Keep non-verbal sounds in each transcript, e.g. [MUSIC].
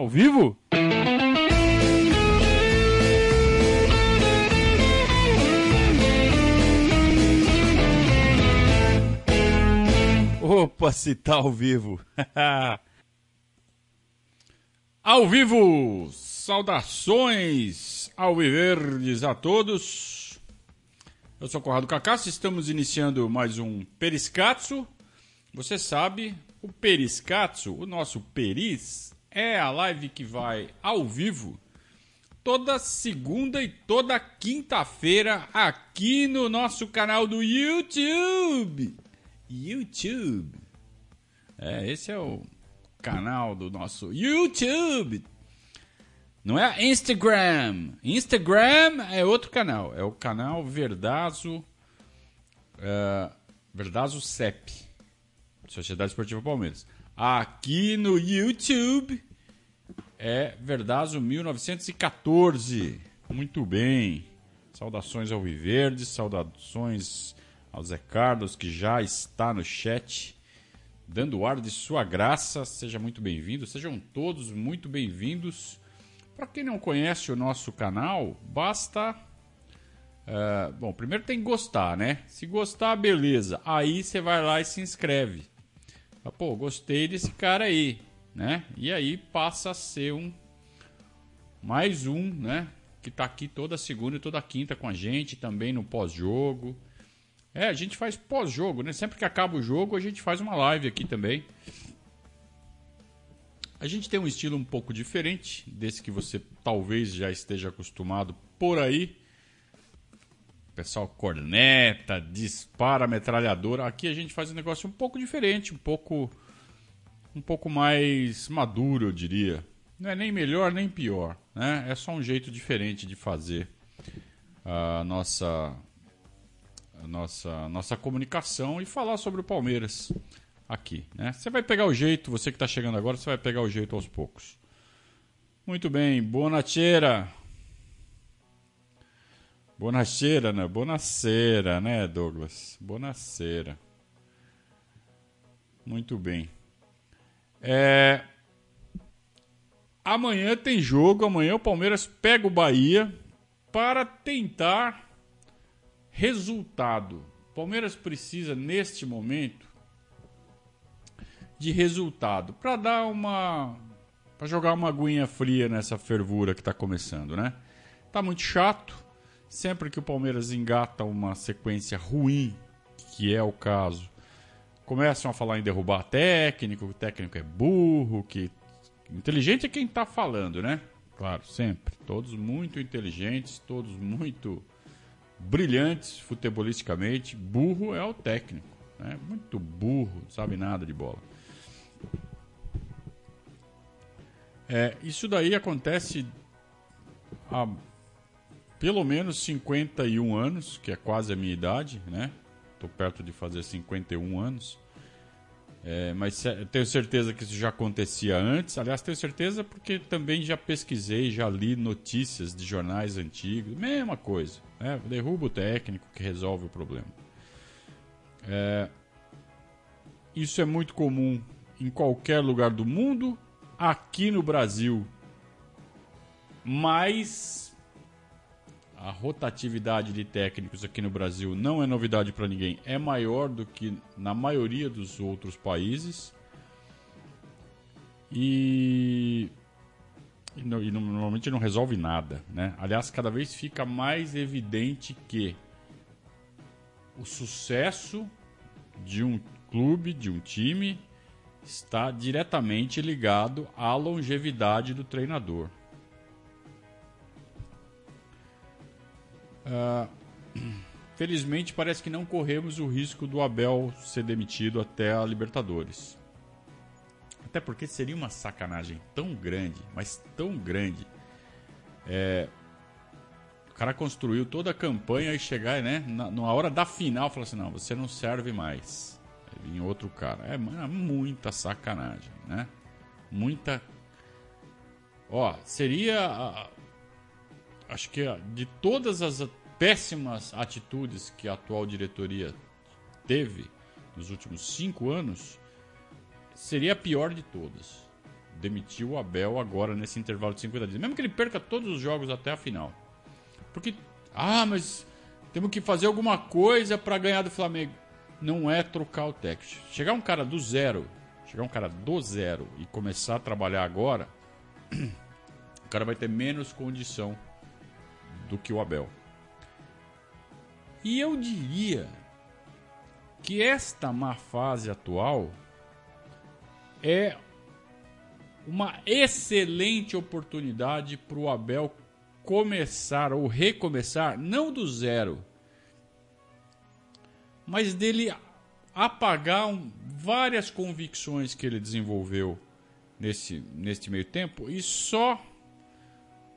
Ao vivo? Opa, se tá ao vivo. [LAUGHS] ao vivo! Saudações ao Viverdes a todos. Eu sou Conrado Cacasso, estamos iniciando mais um Periscatso. Você sabe, o Periscatso, o nosso Peris, é a live que vai ao vivo toda segunda e toda quinta-feira aqui no nosso canal do YouTube. YouTube. É, esse é o canal do nosso YouTube. Não é Instagram. Instagram é outro canal. É o canal Verdazo. Uh, Verdazo CEP. Sociedade Esportiva Palmeiras. Aqui no YouTube é Verdazo 1914. Muito bem. Saudações ao Viverde, saudações ao Zé Carlos, que já está no chat, dando ar de sua graça. Seja muito bem-vindo, sejam todos muito bem-vindos. Para quem não conhece o nosso canal, basta. Uh, bom, primeiro tem que gostar, né? Se gostar, beleza. Aí você vai lá e se inscreve. Pô, gostei desse cara aí, né? E aí passa a ser um. Mais um, né? Que tá aqui toda segunda e toda quinta com a gente, também no pós-jogo. É, a gente faz pós-jogo, né? Sempre que acaba o jogo, a gente faz uma live aqui também. A gente tem um estilo um pouco diferente desse que você talvez já esteja acostumado por aí. O pessoal corneta, dispara metralhadora. Aqui a gente faz um negócio um pouco diferente, um pouco um pouco mais maduro, eu diria. Não é nem melhor nem pior, né? É só um jeito diferente de fazer a nossa a nossa, nossa comunicação e falar sobre o Palmeiras aqui. Né? Você vai pegar o jeito, você que está chegando agora, você vai pegar o jeito aos poucos. Muito bem, buonasera. Buonasera, né? Buonasera, né, Douglas? Buonasera. Muito bem. É... Amanhã tem jogo, amanhã o Palmeiras pega o Bahia para tentar Resultado. Palmeiras precisa, neste momento, de resultado para dar uma. para jogar uma aguinha fria nessa fervura que está começando, né? Tá muito chato. Sempre que o Palmeiras engata uma sequência ruim, que é o caso, começam a falar em derrubar técnico, o técnico é burro, que. Inteligente é quem está falando, né? Claro, sempre. Todos muito inteligentes, todos muito brilhantes futebolisticamente. Burro é o técnico. Né? Muito burro, sabe nada de bola. É, isso daí acontece há pelo menos 51 anos, que é quase a minha idade, né? Estou perto de fazer 51 anos. É, mas tenho certeza que isso já acontecia antes. Aliás, tenho certeza porque também já pesquisei, já li notícias de jornais antigos. Mesma coisa. Né? Derruba o técnico que resolve o problema. É, isso é muito comum em qualquer lugar do mundo. Aqui no Brasil, mais a rotatividade de técnicos aqui no Brasil não é novidade para ninguém, é maior do que na maioria dos outros países. E, e, e normalmente não resolve nada, né? Aliás, cada vez fica mais evidente que o sucesso de um clube, de um time, está diretamente ligado à longevidade do treinador. Uh, [CLEARS THROAT] felizmente, parece que não corremos o risco do Abel ser demitido até a Libertadores. Até porque seria uma sacanagem tão grande, mas tão grande. É, o cara construiu toda a campanha e chegar, né, na, na hora da final, falar assim: não, você não serve mais. Em outro cara. É, é muita sacanagem, né? Muita. Ó, seria. Acho que de todas as péssimas atitudes que a atual diretoria teve nos últimos cinco anos, seria a pior de todas. demitir o Abel agora nesse intervalo de 50 dias. Mesmo que ele perca todos os jogos até a final. Porque, ah, mas temos que fazer alguma coisa para ganhar do Flamengo. Não é trocar o técnico. Chegar um cara do zero, chegar um cara do zero e começar a trabalhar agora, [CLEARS THROAT] o cara vai ter menos condição do que o Abel. E eu diria que esta má fase atual é uma excelente oportunidade para o Abel começar ou recomeçar, não do zero, mas dele apagar um, várias convicções que ele desenvolveu nesse, neste meio tempo e só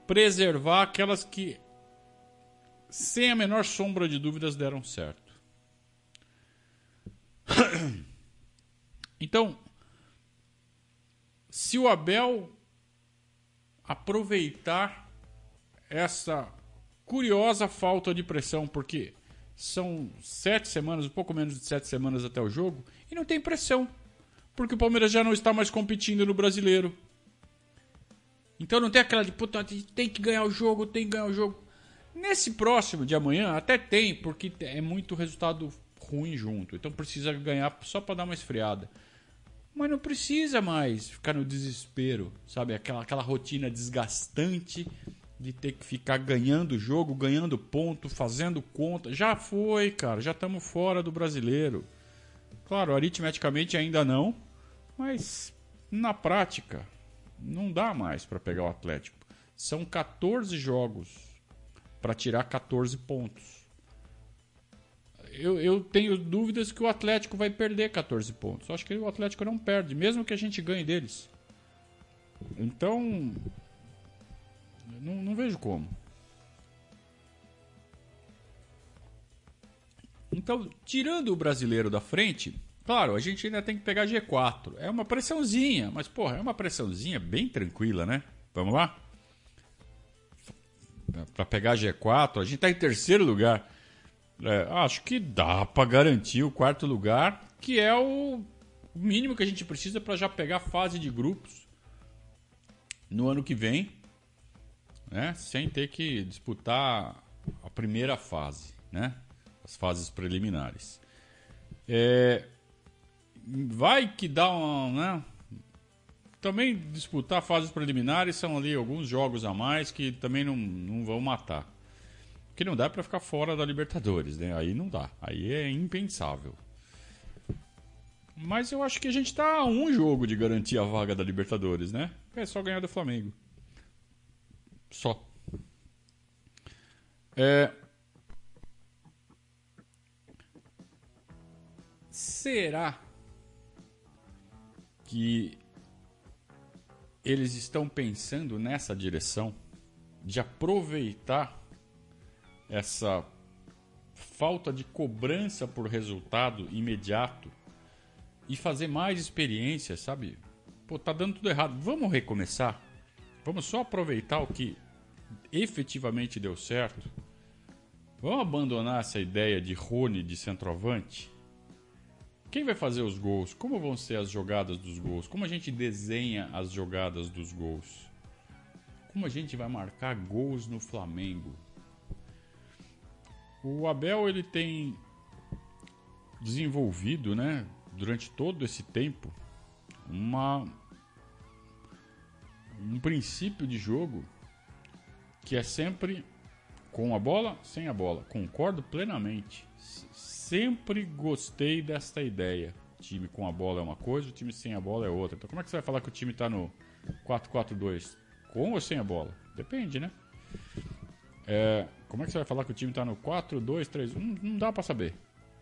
preservar aquelas que, sem a menor sombra de dúvidas, deram certo. [COUGHS] Então, se o Abel aproveitar essa curiosa falta de pressão, porque são sete semanas, um pouco menos de sete semanas até o jogo, e não tem pressão, porque o Palmeiras já não está mais competindo no brasileiro. Então não tem aquela de puta, tem que ganhar o jogo, tem que ganhar o jogo. Nesse próximo de amanhã até tem, porque é muito resultado ruim junto. Então precisa ganhar só para dar uma esfriada. Mas não precisa mais ficar no desespero, sabe? Aquela, aquela rotina desgastante de ter que ficar ganhando jogo, ganhando ponto, fazendo conta. Já foi, cara. Já estamos fora do brasileiro. Claro, aritmeticamente ainda não, mas na prática não dá mais para pegar o Atlético. São 14 jogos para tirar 14 pontos eu, eu tenho dúvidas que o Atlético vai perder 14 pontos. Acho que o Atlético não perde, mesmo que a gente ganhe deles. Então, não, não vejo como. Então, tirando o brasileiro da frente, claro, a gente ainda tem que pegar G4. É uma pressãozinha, mas porra, é uma pressãozinha bem tranquila, né? Vamos lá? Para pegar G4, a gente está em terceiro lugar. É, acho que dá para garantir o quarto lugar, que é o mínimo que a gente precisa para já pegar a fase de grupos no ano que vem, né? Sem ter que disputar a primeira fase, né? As fases preliminares. É, vai que dá uma, né? Também disputar fases preliminares são ali alguns jogos a mais que também não, não vão matar. Que não dá para ficar fora da Libertadores, né? Aí não dá. Aí é impensável. Mas eu acho que a gente tá a um jogo de garantir a vaga da Libertadores, né? É só ganhar do Flamengo. Só. É... Será que eles estão pensando nessa direção de aproveitar essa falta de cobrança por resultado imediato e fazer mais experiências, sabe? Pô, tá dando tudo errado. Vamos recomeçar? Vamos só aproveitar o que efetivamente deu certo? Vamos abandonar essa ideia de Rony de centroavante? Quem vai fazer os gols? Como vão ser as jogadas dos gols? Como a gente desenha as jogadas dos gols? Como a gente vai marcar gols no Flamengo? O Abel ele tem desenvolvido, né, durante todo esse tempo, uma um princípio de jogo que é sempre com a bola, sem a bola. Concordo plenamente. Sempre gostei desta ideia. Time com a bola é uma coisa, o time sem a bola é outra. Então como é que você vai falar que o time está no 4-4-2? Com ou sem a bola? Depende, né? É, como é que você vai falar que o time está no 4, 2, 3? Não, não dá para saber.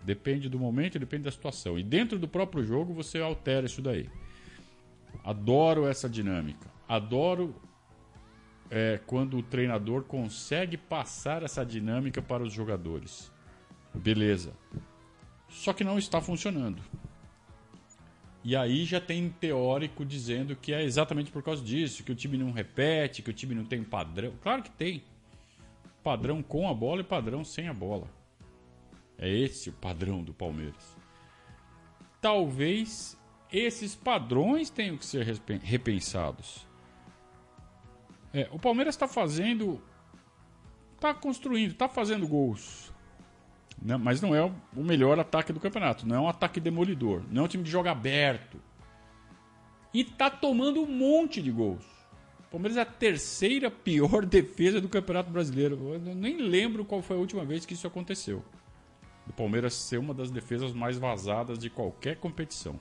Depende do momento, depende da situação. E dentro do próprio jogo você altera isso daí. Adoro essa dinâmica. Adoro é, quando o treinador consegue passar essa dinâmica para os jogadores. Beleza. Só que não está funcionando. E aí já tem teórico dizendo que é exatamente por causa disso, que o time não repete, que o time não tem padrão. Claro que tem padrão com a bola e padrão sem a bola. É esse o padrão do Palmeiras. Talvez esses padrões têm que ser repensados. É, o Palmeiras está fazendo. Está construindo, está fazendo gols. Né? Mas não é o melhor ataque do campeonato. Não é um ataque demolidor. Não é um time de jogo aberto. E está tomando um monte de gols. O Palmeiras é a terceira pior [LAUGHS] defesa do Campeonato Brasileiro. Eu nem lembro qual foi a última vez que isso aconteceu. O Palmeiras ser uma das defesas mais vazadas de qualquer competição.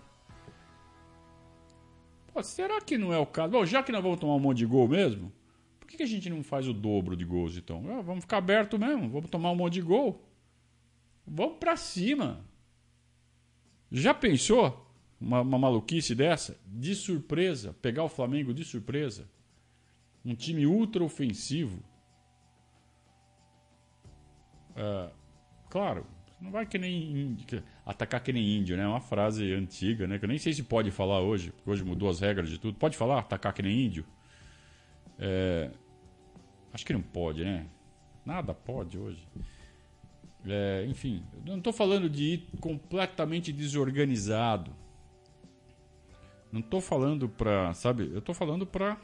Pô, será que não é o caso? Bom, já que nós vamos tomar um monte de gol mesmo, por que, que a gente não faz o dobro de gols então? Ah, vamos ficar aberto mesmo, vamos tomar um monte de gol. Vamos pra cima. Já pensou uma, uma maluquice dessa? De surpresa, pegar o Flamengo de surpresa? Um time ultra ofensivo. É, claro, não vai que nem atacar que nem índio, né? É uma frase antiga, né? Que eu nem sei se pode falar hoje, porque hoje mudou as regras de tudo. Pode falar atacar que nem índio? É... Acho que não pode, né? Nada pode hoje. É, enfim, não estou falando de ir completamente desorganizado. Não estou falando para, sabe? Eu estou falando para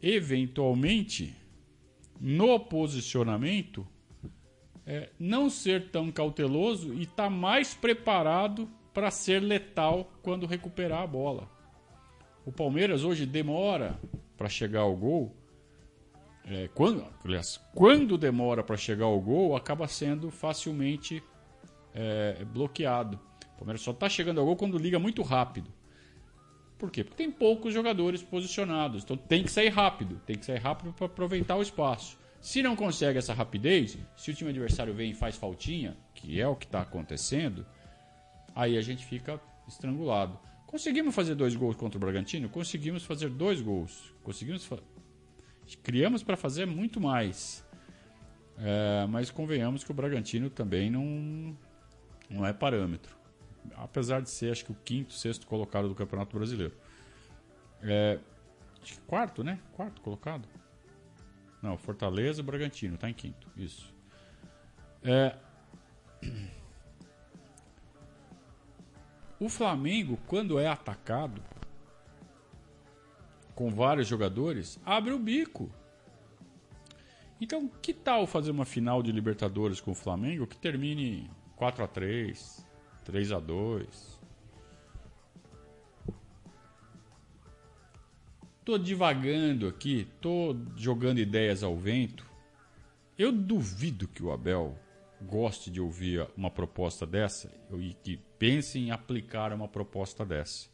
eventualmente no posicionamento é, não ser tão cauteloso e estar tá mais preparado para ser letal quando recuperar a bola. O Palmeiras hoje demora para chegar ao gol. É, quando, aliás, quando demora para chegar ao gol, acaba sendo facilmente é, bloqueado. O Palmeiras só está chegando ao gol quando liga muito rápido. Por quê? Porque tem poucos jogadores posicionados. Então tem que sair rápido. Tem que sair rápido para aproveitar o espaço. Se não consegue essa rapidez, se o time adversário vem e faz faltinha, que é o que está acontecendo, aí a gente fica estrangulado. Conseguimos fazer dois gols contra o Bragantino? Conseguimos fazer dois gols. Conseguimos fa criamos para fazer muito mais. É, mas convenhamos que o Bragantino também não, não é parâmetro. Apesar de ser, acho que o quinto, sexto colocado do Campeonato Brasileiro. É, quarto, né? Quarto colocado. Não, Fortaleza e Bragantino, tá em quinto. Isso. É... [CLEARS THROAT] O Flamengo, quando é atacado com vários jogadores, abre o bico. Então, que tal fazer uma final de Libertadores com o Flamengo que termine 4 a 3, 3 a 2, Tô divagando aqui, tô jogando ideias ao vento. Eu duvido que o Abel goste de ouvir uma proposta dessa e que pense em aplicar uma proposta dessa.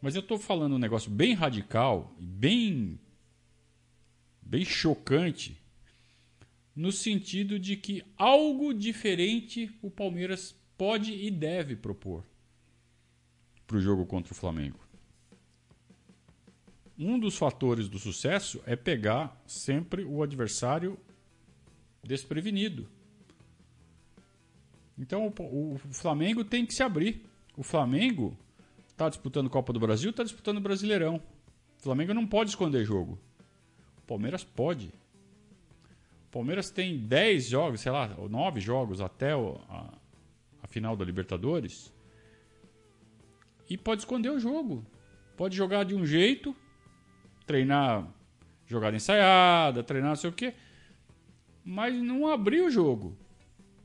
Mas eu estou falando um negócio bem radical bem, bem chocante, no sentido de que algo diferente o Palmeiras pode e deve propor para o jogo contra o Flamengo um dos fatores do sucesso é pegar sempre o adversário desprevenido. Então o, o Flamengo tem que se abrir. O Flamengo está disputando Copa do Brasil, está disputando Brasileirão. O Flamengo não pode esconder jogo. O Palmeiras pode. O Palmeiras tem 10 jogos, sei lá, 9 jogos até a, a final da Libertadores. E pode esconder o jogo. Pode jogar de um jeito treinar jogada ensaiada, treinar não sei o quê, mas não abrir o jogo,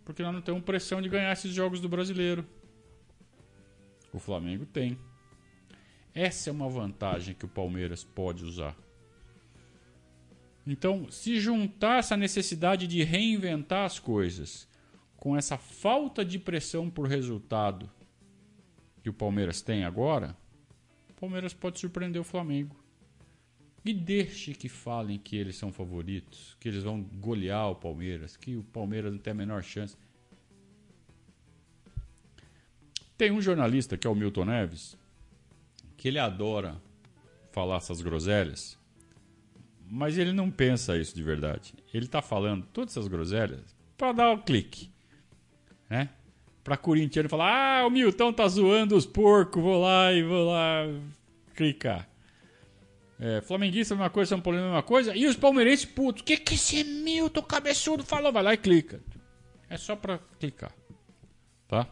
porque nós não temos pressão de ganhar esses jogos do brasileiro. O Flamengo tem. Essa é uma vantagem que o Palmeiras pode usar. Então, se juntar essa necessidade de reinventar as coisas com essa falta de pressão por resultado que o Palmeiras tem agora, o Palmeiras pode surpreender o Flamengo. E deixe que falem que eles são favoritos, que eles vão golear o Palmeiras, que o Palmeiras não tem a menor chance. Tem um jornalista que é o Milton Neves, que ele adora falar essas groselhas, mas ele não pensa isso de verdade. Ele está falando todas essas groselhas para dar o um clique, né? Para corintiano falar: "Ah, o Milton tá zoando os porcos, vou lá e vou lá clicar". É, flamenguista, é mesma coisa, São Paulo, é mesma coisa. E os palmeirenses, putos, o que, que esse Milton cabeçudo falou? Vai lá e clica. É só pra clicar. Tá?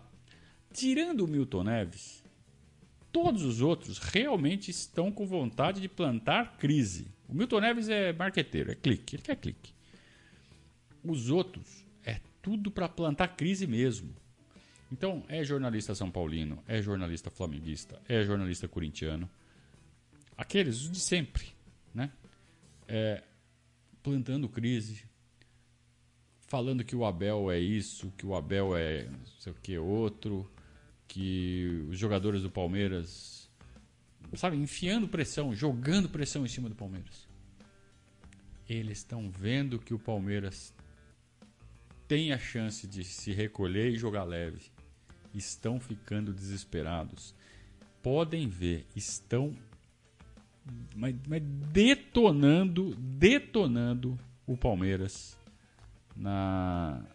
Tirando o Milton Neves, todos os outros realmente estão com vontade de plantar crise. O Milton Neves é marqueteiro, é clique, ele quer clique. Os outros é tudo para plantar crise mesmo. Então, é jornalista são paulino, é jornalista flamenguista, é jornalista corintiano. Aqueles de sempre, né? É, plantando crise, falando que o Abel é isso, que o Abel é não sei o que outro, que os jogadores do Palmeiras, sabe, enfiando pressão, jogando pressão em cima do Palmeiras. Eles estão vendo que o Palmeiras tem a chance de se recolher e jogar leve. Estão ficando desesperados. Podem ver, estão mas, mas detonando, detonando o Palmeiras na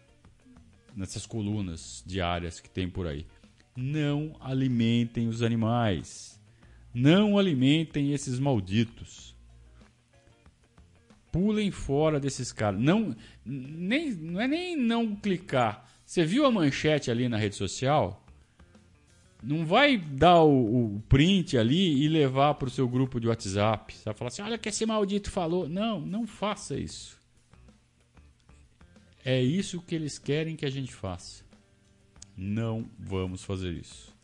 nessas colunas diárias que tem por aí. Não alimentem os animais. Não alimentem esses malditos. Pulem fora desses caras. Não, nem, não é nem não clicar. Você viu a manchete ali na rede social? Não vai dar o, o print ali e levar para o seu grupo de WhatsApp. Você vai falar assim: olha que esse maldito falou. Não, não faça isso. É isso que eles querem que a gente faça. Não vamos fazer isso.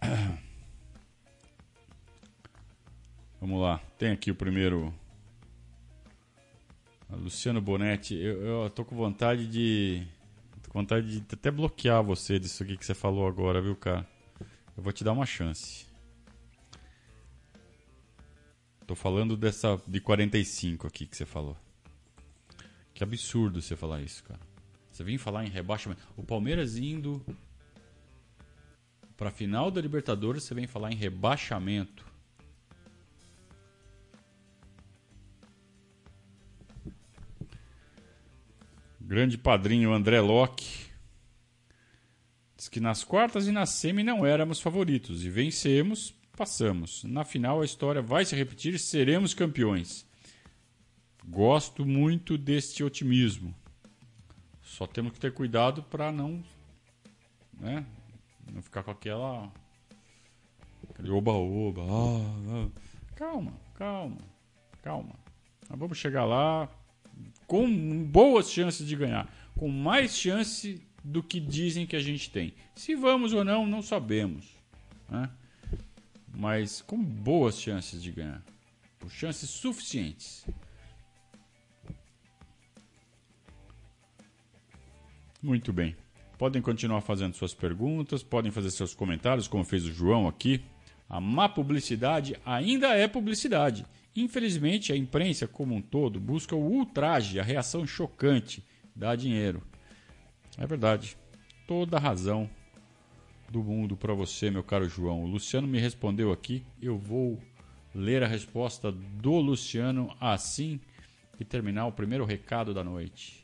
[CLEARS THROAT] Vamos lá. Tem aqui o primeiro. A Luciano Bonetti. Eu, eu tô com vontade de vontade de até bloquear você disso aqui que você falou agora, viu, cara? Eu vou te dar uma chance. Tô falando dessa de 45 aqui que você falou. Que absurdo você falar isso, cara. Você vem falar em rebaixamento. O Palmeiras indo para final da Libertadores, você vem falar em rebaixamento. Grande padrinho André Locke diz que nas quartas e na semi não éramos favoritos e vencemos, passamos. Na final a história vai se repetir, seremos campeões. Gosto muito deste otimismo. Só temos que ter cuidado para não, né, não ficar com aquela oba-oba. Ah, ah. Calma, calma, calma. Nós vamos chegar lá, com boas chances de ganhar, com mais chance do que dizem que a gente tem. Se vamos ou não, não sabemos, né? mas com boas chances de ganhar, por chances suficientes. Muito bem. Podem continuar fazendo suas perguntas, podem fazer seus comentários, como fez o João aqui. A má publicidade ainda é publicidade Infelizmente, a imprensa como um todo busca o ultraje, a reação chocante, dá dinheiro. É verdade. Toda a razão do mundo para você, meu caro João. O Luciano me respondeu aqui. Eu vou ler a resposta do Luciano assim que terminar o primeiro recado da noite.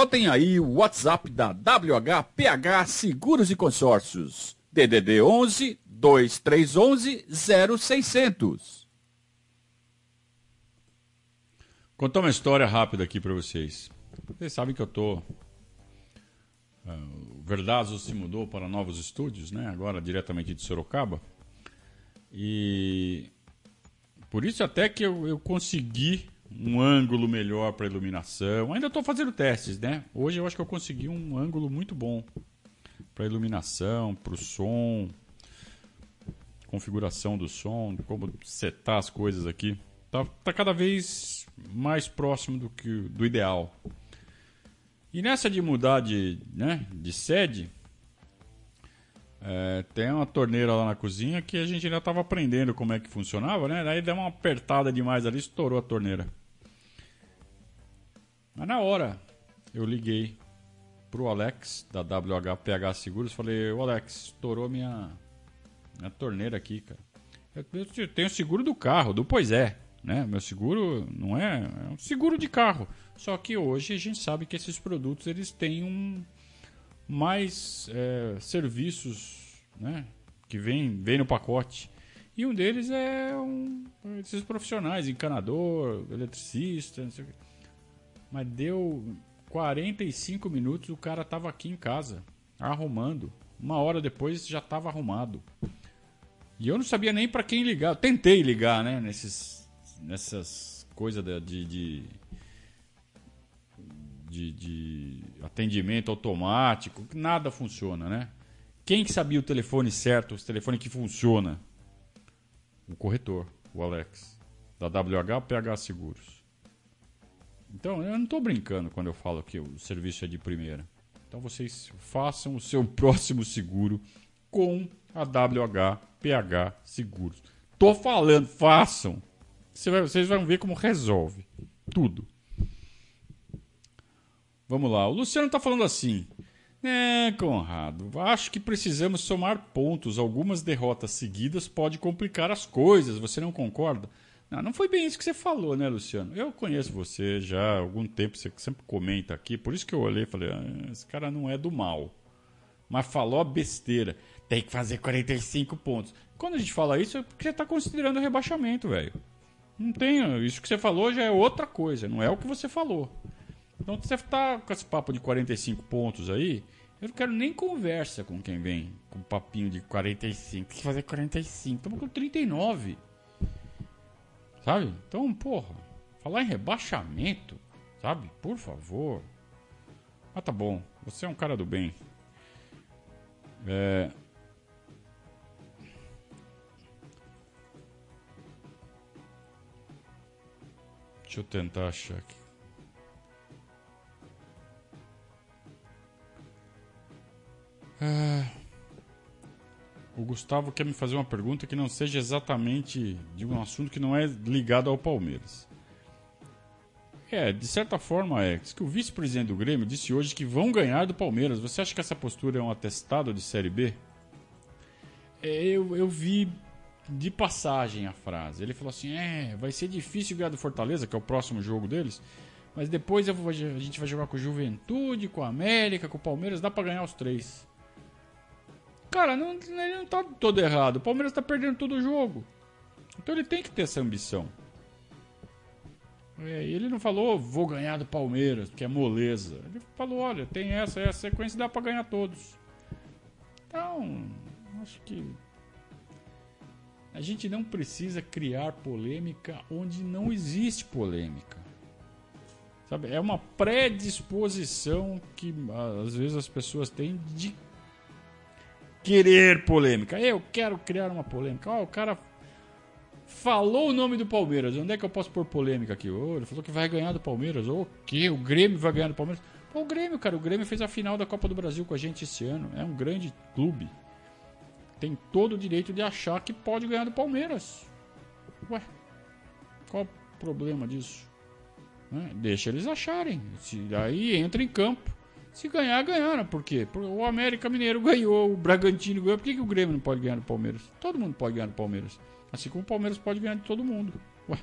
Notem aí o WhatsApp da WHPH Seguros e Consórcios. DDD 11 2311 0600. Contar uma história rápida aqui para vocês. Vocês sabem que eu tô uh, o Verdazo se mudou para novos estúdios, né? Agora diretamente de Sorocaba. E por isso até que eu, eu consegui um ângulo melhor para iluminação. Ainda estou fazendo testes, né? Hoje eu acho que eu consegui um ângulo muito bom para iluminação, para o som. configuração do som, como setar as coisas aqui. Tá, tá cada vez mais próximo do que do ideal. E nessa de mudar de, né, de sede, é, tem uma torneira lá na cozinha que a gente ainda estava aprendendo como é que funcionava, né? Daí deu uma apertada demais ali, estourou a torneira. Mas na hora eu liguei pro Alex da WHPH Seguros, falei: "O Alex, estourou minha minha torneira aqui, cara. Eu, tenho seguro do carro, do Pois é, né? Meu seguro não é, é um seguro de carro. Só que hoje a gente sabe que esses produtos eles têm um mais é, serviços né, que vem, vem no pacote. E um deles é um, esses profissionais, encanador, eletricista, não sei o quê. Mas deu 45 minutos, o cara estava aqui em casa, arrumando. Uma hora depois já estava arrumado. E eu não sabia nem para quem ligar. Eu tentei ligar, né? Nesses, nessas coisas de, de, de, de atendimento automático, nada funciona, né? Quem que sabia o telefone certo, o telefone que funciona? O corretor, o Alex, da WHPH Seguros. Então, eu não estou brincando quando eu falo que o serviço é de primeira. Então, vocês façam o seu [LAUGHS] próximo seguro com a WHPH Seguros. Tô falando, façam. Vocês vão ver como resolve tudo. Vamos lá. O Luciano está falando assim. É, Conrado, acho que precisamos somar pontos. Algumas derrotas seguidas pode complicar as coisas. Você não concorda? Não, não foi bem isso que você falou, né, Luciano? Eu conheço você já há algum tempo, você sempre comenta aqui, por isso que eu olhei e falei, ah, esse cara não é do mal. Mas falou a besteira. Tem que fazer 45 pontos. Quando a gente fala isso, é porque você está considerando rebaixamento, velho. Não tem. Isso que você falou já é outra coisa, não é o que você falou. Então você tá com esse papo de 45 pontos aí, eu não quero nem conversa com quem vem com papinho de 45. Tem que fazer 45. Estamos com 39. Sabe? Então, porra, falar em rebaixamento, sabe? Por favor. Ah, tá bom. Você é um cara do bem. É... Deixa eu tentar achar aqui. É... O Gustavo quer me fazer uma pergunta que não seja exatamente de um assunto que não é ligado ao Palmeiras. É, de certa forma é. Que o vice-presidente do Grêmio disse hoje que vão ganhar do Palmeiras. Você acha que essa postura é um atestado de Série B? É, eu, eu vi de passagem a frase. Ele falou assim: é, vai ser difícil ganhar do Fortaleza, que é o próximo jogo deles. Mas depois vou, a gente vai jogar com o Juventude, com a América, com o Palmeiras, dá para ganhar os três. Cara, não, ele não tá todo errado. O Palmeiras tá perdendo todo o jogo. Então ele tem que ter essa ambição. É, ele não falou, vou ganhar do Palmeiras, que é moleza. Ele falou, olha, tem essa, essa sequência, dá para ganhar todos. Então, acho que a gente não precisa criar polêmica onde não existe polêmica. Sabe? É uma predisposição que às vezes as pessoas têm de querer polêmica. Eu quero criar uma polêmica. Oh, o cara falou o nome do Palmeiras. Onde é que eu posso pôr polêmica aqui? Oh, ele falou que vai ganhar do Palmeiras. O oh, que? O Grêmio vai ganhar do Palmeiras? Pô, o Grêmio, cara. O Grêmio fez a final da Copa do Brasil com a gente esse ano. É um grande clube. Tem todo o direito de achar que pode ganhar do Palmeiras. Ué, qual o problema disso? Né? Deixa eles acharem. Se, aí entra em campo. Se ganhar, ganharam. Por quê? Porque o América Mineiro ganhou, o Bragantino ganhou. Por que, que o Grêmio não pode ganhar do Palmeiras? Todo mundo pode ganhar do Palmeiras. Assim como o Palmeiras pode ganhar de todo mundo. Ué.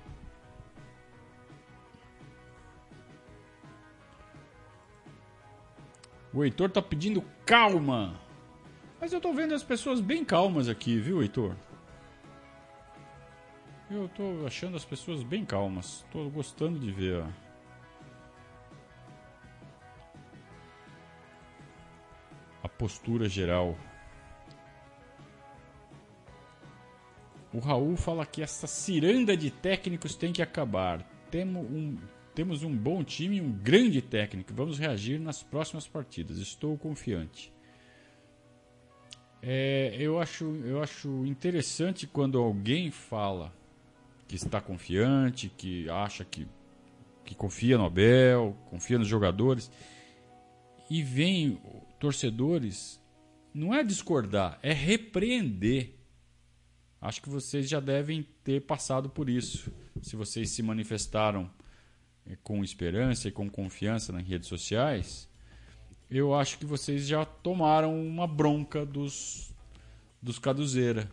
O Heitor tá pedindo calma. Mas eu tô vendo as pessoas bem calmas aqui, viu, Heitor? Eu tô achando as pessoas bem calmas. Tô gostando de ver, ó. A postura geral. O Raul fala que essa ciranda de técnicos tem que acabar. Temo um, temos um bom time e um grande técnico. Vamos reagir nas próximas partidas. Estou confiante. É, eu, acho, eu acho interessante quando alguém fala que está confiante, que acha que, que confia no Abel, confia nos jogadores, e vem torcedores, não é discordar, é repreender. Acho que vocês já devem ter passado por isso. Se vocês se manifestaram eh, com esperança e com confiança nas redes sociais, eu acho que vocês já tomaram uma bronca dos, dos Caduzeira.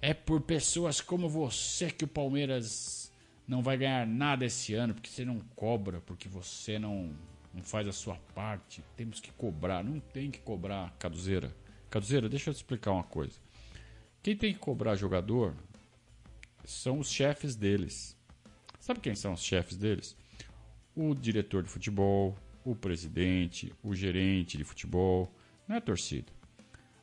É por pessoas como você que o Palmeiras não vai ganhar nada esse ano, porque você não cobra, porque você não, não faz a sua parte. Temos que cobrar. Não tem que cobrar, Caduzeira. Caduzeira, deixa eu te explicar uma coisa. Quem tem que cobrar jogador são os chefes deles. Sabe quem são os chefes deles? O diretor de futebol, o presidente, o gerente de futebol, não é a torcida.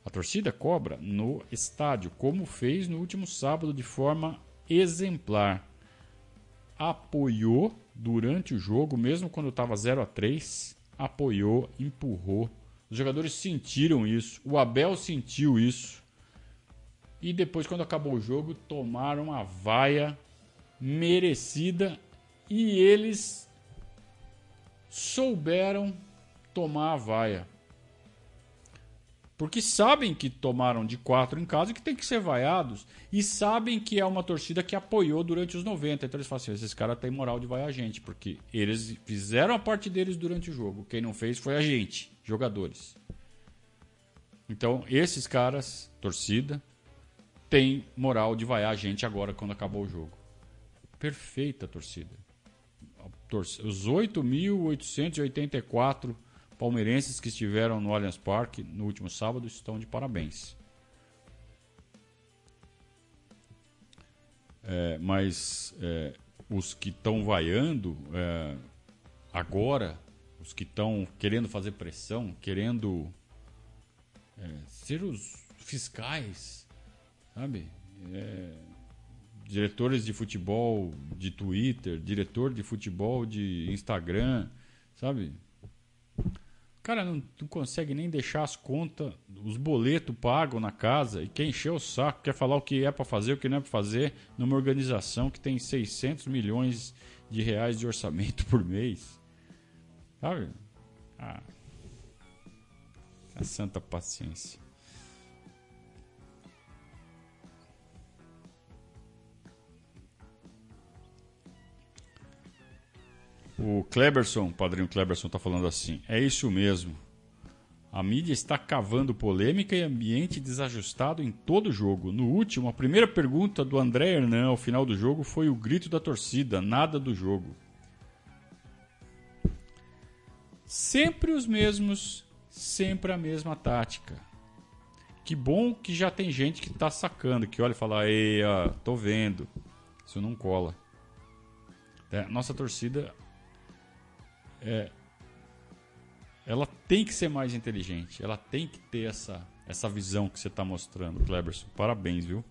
A torcida cobra no estádio, como fez no último sábado de forma exemplar. Apoiou durante o jogo, mesmo quando estava 0 a 3, apoiou, empurrou. Os jogadores sentiram isso, o Abel sentiu isso. E depois, quando acabou o jogo, tomaram a vaia merecida e eles souberam tomar a vaia. Porque sabem que tomaram de quatro em casa e que tem que ser vaiados. E sabem que é uma torcida que apoiou durante os 90. Então eles falam assim: esses caras têm moral de vaiar a gente. Porque eles fizeram a parte deles durante o jogo. Quem não fez foi a gente, jogadores. Então esses caras, torcida, tem moral de vaiar a gente agora quando acabou o jogo. Perfeita torcida os 8.884 palmeirenses que estiveram no Allianz Parque no último sábado estão de parabéns. É, mas é, os que estão vaiando é, agora, os que estão querendo fazer pressão, querendo é, ser os fiscais, sabe? É, diretores de futebol de Twitter, diretor de futebol de Instagram, sabe? Cara, não, não consegue nem deixar as contas, os boletos pagam na casa e quer encher o saco, quer falar o que é para fazer, o que não é para fazer numa organização que tem 600 milhões de reais de orçamento [LAUGHS] por mês. Sabe? Ah, a santa paciência. O Kleberson, padrinho Kleberson, está falando assim: é isso mesmo. A mídia está cavando polêmica e ambiente desajustado em todo o jogo. No último, a primeira pergunta do André Hernan ao final do jogo foi o grito da torcida, nada do jogo. Sempre os mesmos, sempre a mesma tática. Que bom que já tem gente que está sacando, que olha e fala, ei, tô vendo. Isso não cola. É, nossa torcida é, ela tem que ser mais inteligente, ela tem que ter essa, essa visão que você está mostrando, Kleberson. Parabéns, viu?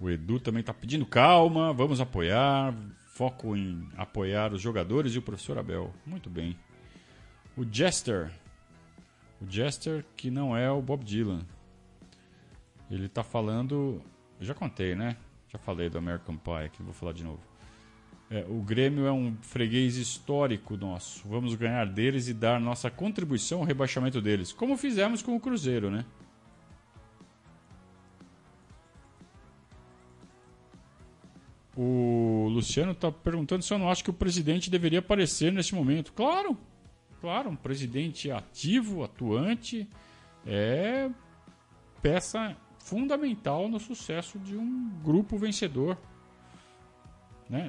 O Edu também está pedindo calma, vamos apoiar, foco em apoiar os jogadores e o professor Abel. Muito bem. O Jester, o Jester que não é o Bob Dylan. Ele está falando, já contei, né? Já falei do American Pie aqui, vou falar de novo. É, o Grêmio é um freguês histórico nosso. Vamos ganhar deles e dar nossa contribuição ao rebaixamento deles, como fizemos com o Cruzeiro, né? O Luciano está perguntando se eu não acho que o presidente deveria aparecer nesse momento. Claro, claro, um presidente ativo, atuante, é peça fundamental no sucesso de um grupo vencedor. Né?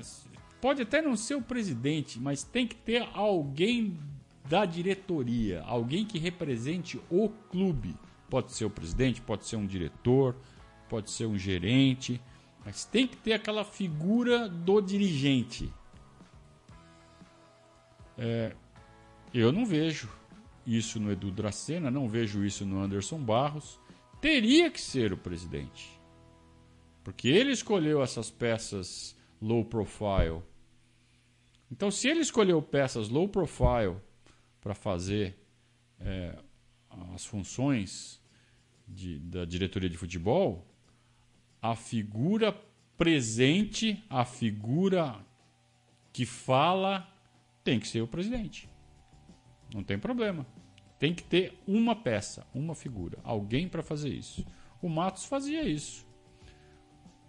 Pode até não ser o presidente, mas tem que ter alguém da diretoria, alguém que represente o clube. Pode ser o presidente, pode ser um diretor, pode ser um gerente, mas tem que ter aquela figura do dirigente. É, eu não vejo isso no Edu Dracena, não vejo isso no Anderson Barros. Teria que ser o presidente. Porque ele escolheu essas peças low profile então, se ele escolheu peças low profile para fazer é, as funções de, da diretoria de futebol, a figura presente, a figura que fala, tem que ser o presidente. Não tem problema. Tem que ter uma peça, uma figura, alguém para fazer isso. O Matos fazia isso.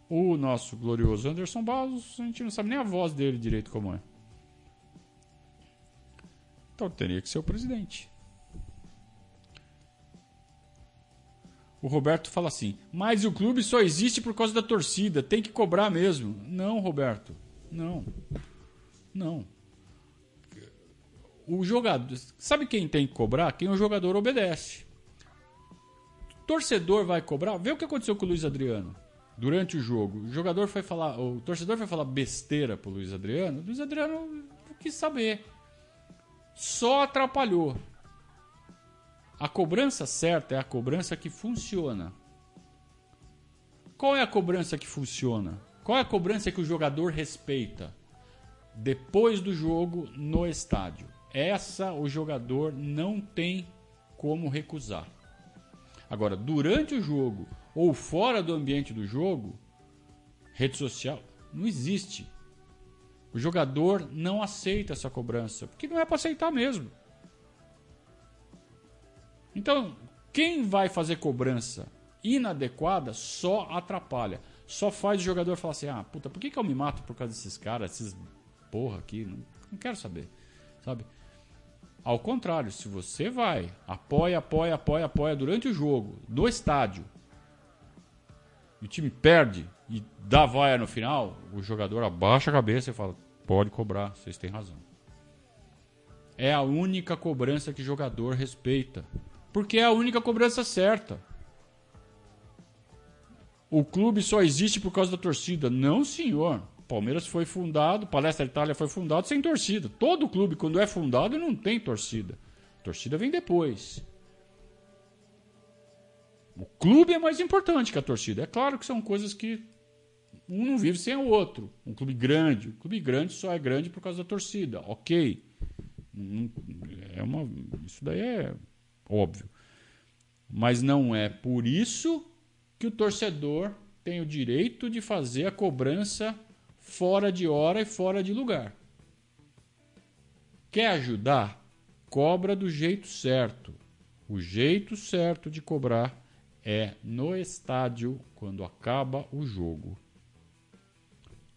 O nosso glorioso Anderson Barros, a gente não sabe nem a voz dele direito como é. Então teria que ser o presidente. O Roberto fala assim: mas o clube só existe por causa da torcida, tem que cobrar mesmo. Não, Roberto, não. Não. O jogador. Sabe quem tem que cobrar? Quem o jogador obedece. Torcedor vai cobrar. Vê o que aconteceu com o Luiz Adriano durante o jogo. O jogador foi falar. O torcedor foi falar besteira pro Luiz Adriano. O Luiz Adriano quis saber. Só atrapalhou. A cobrança certa é a cobrança que funciona. Qual é a cobrança que funciona? Qual é a cobrança que o jogador respeita? Depois do jogo no estádio. Essa o jogador não tem como recusar. Agora, durante o jogo ou fora do ambiente do jogo, rede social não existe. O jogador não aceita essa cobrança, porque não é para aceitar mesmo. Então, quem vai fazer cobrança inadequada só atrapalha. Só faz o jogador falar assim: ah, puta, por que, que eu me mato por causa desses caras, esses porra aqui? Não, não quero saber. Sabe? Ao contrário, se você vai, apoia, apoia, apoia, apoia durante o jogo, do estádio, e o time perde e dá vaia no final, o jogador abaixa a cabeça e fala: pode cobrar, vocês têm razão. É a única cobrança que jogador respeita. Porque é a única cobrança certa. O clube só existe por causa da torcida. Não, senhor. Palmeiras foi fundado, Palestra Itália foi fundado sem torcida. Todo clube, quando é fundado, não tem torcida. A torcida vem depois. O clube é mais importante que a torcida. É claro que são coisas que um não vive sem o outro. Um clube grande. Um clube grande só é grande por causa da torcida. Ok. É uma, isso daí é óbvio. Mas não é por isso que o torcedor tem o direito de fazer a cobrança fora de hora e fora de lugar. Quer ajudar? Cobra do jeito certo. O jeito certo de cobrar é no estádio quando acaba o jogo.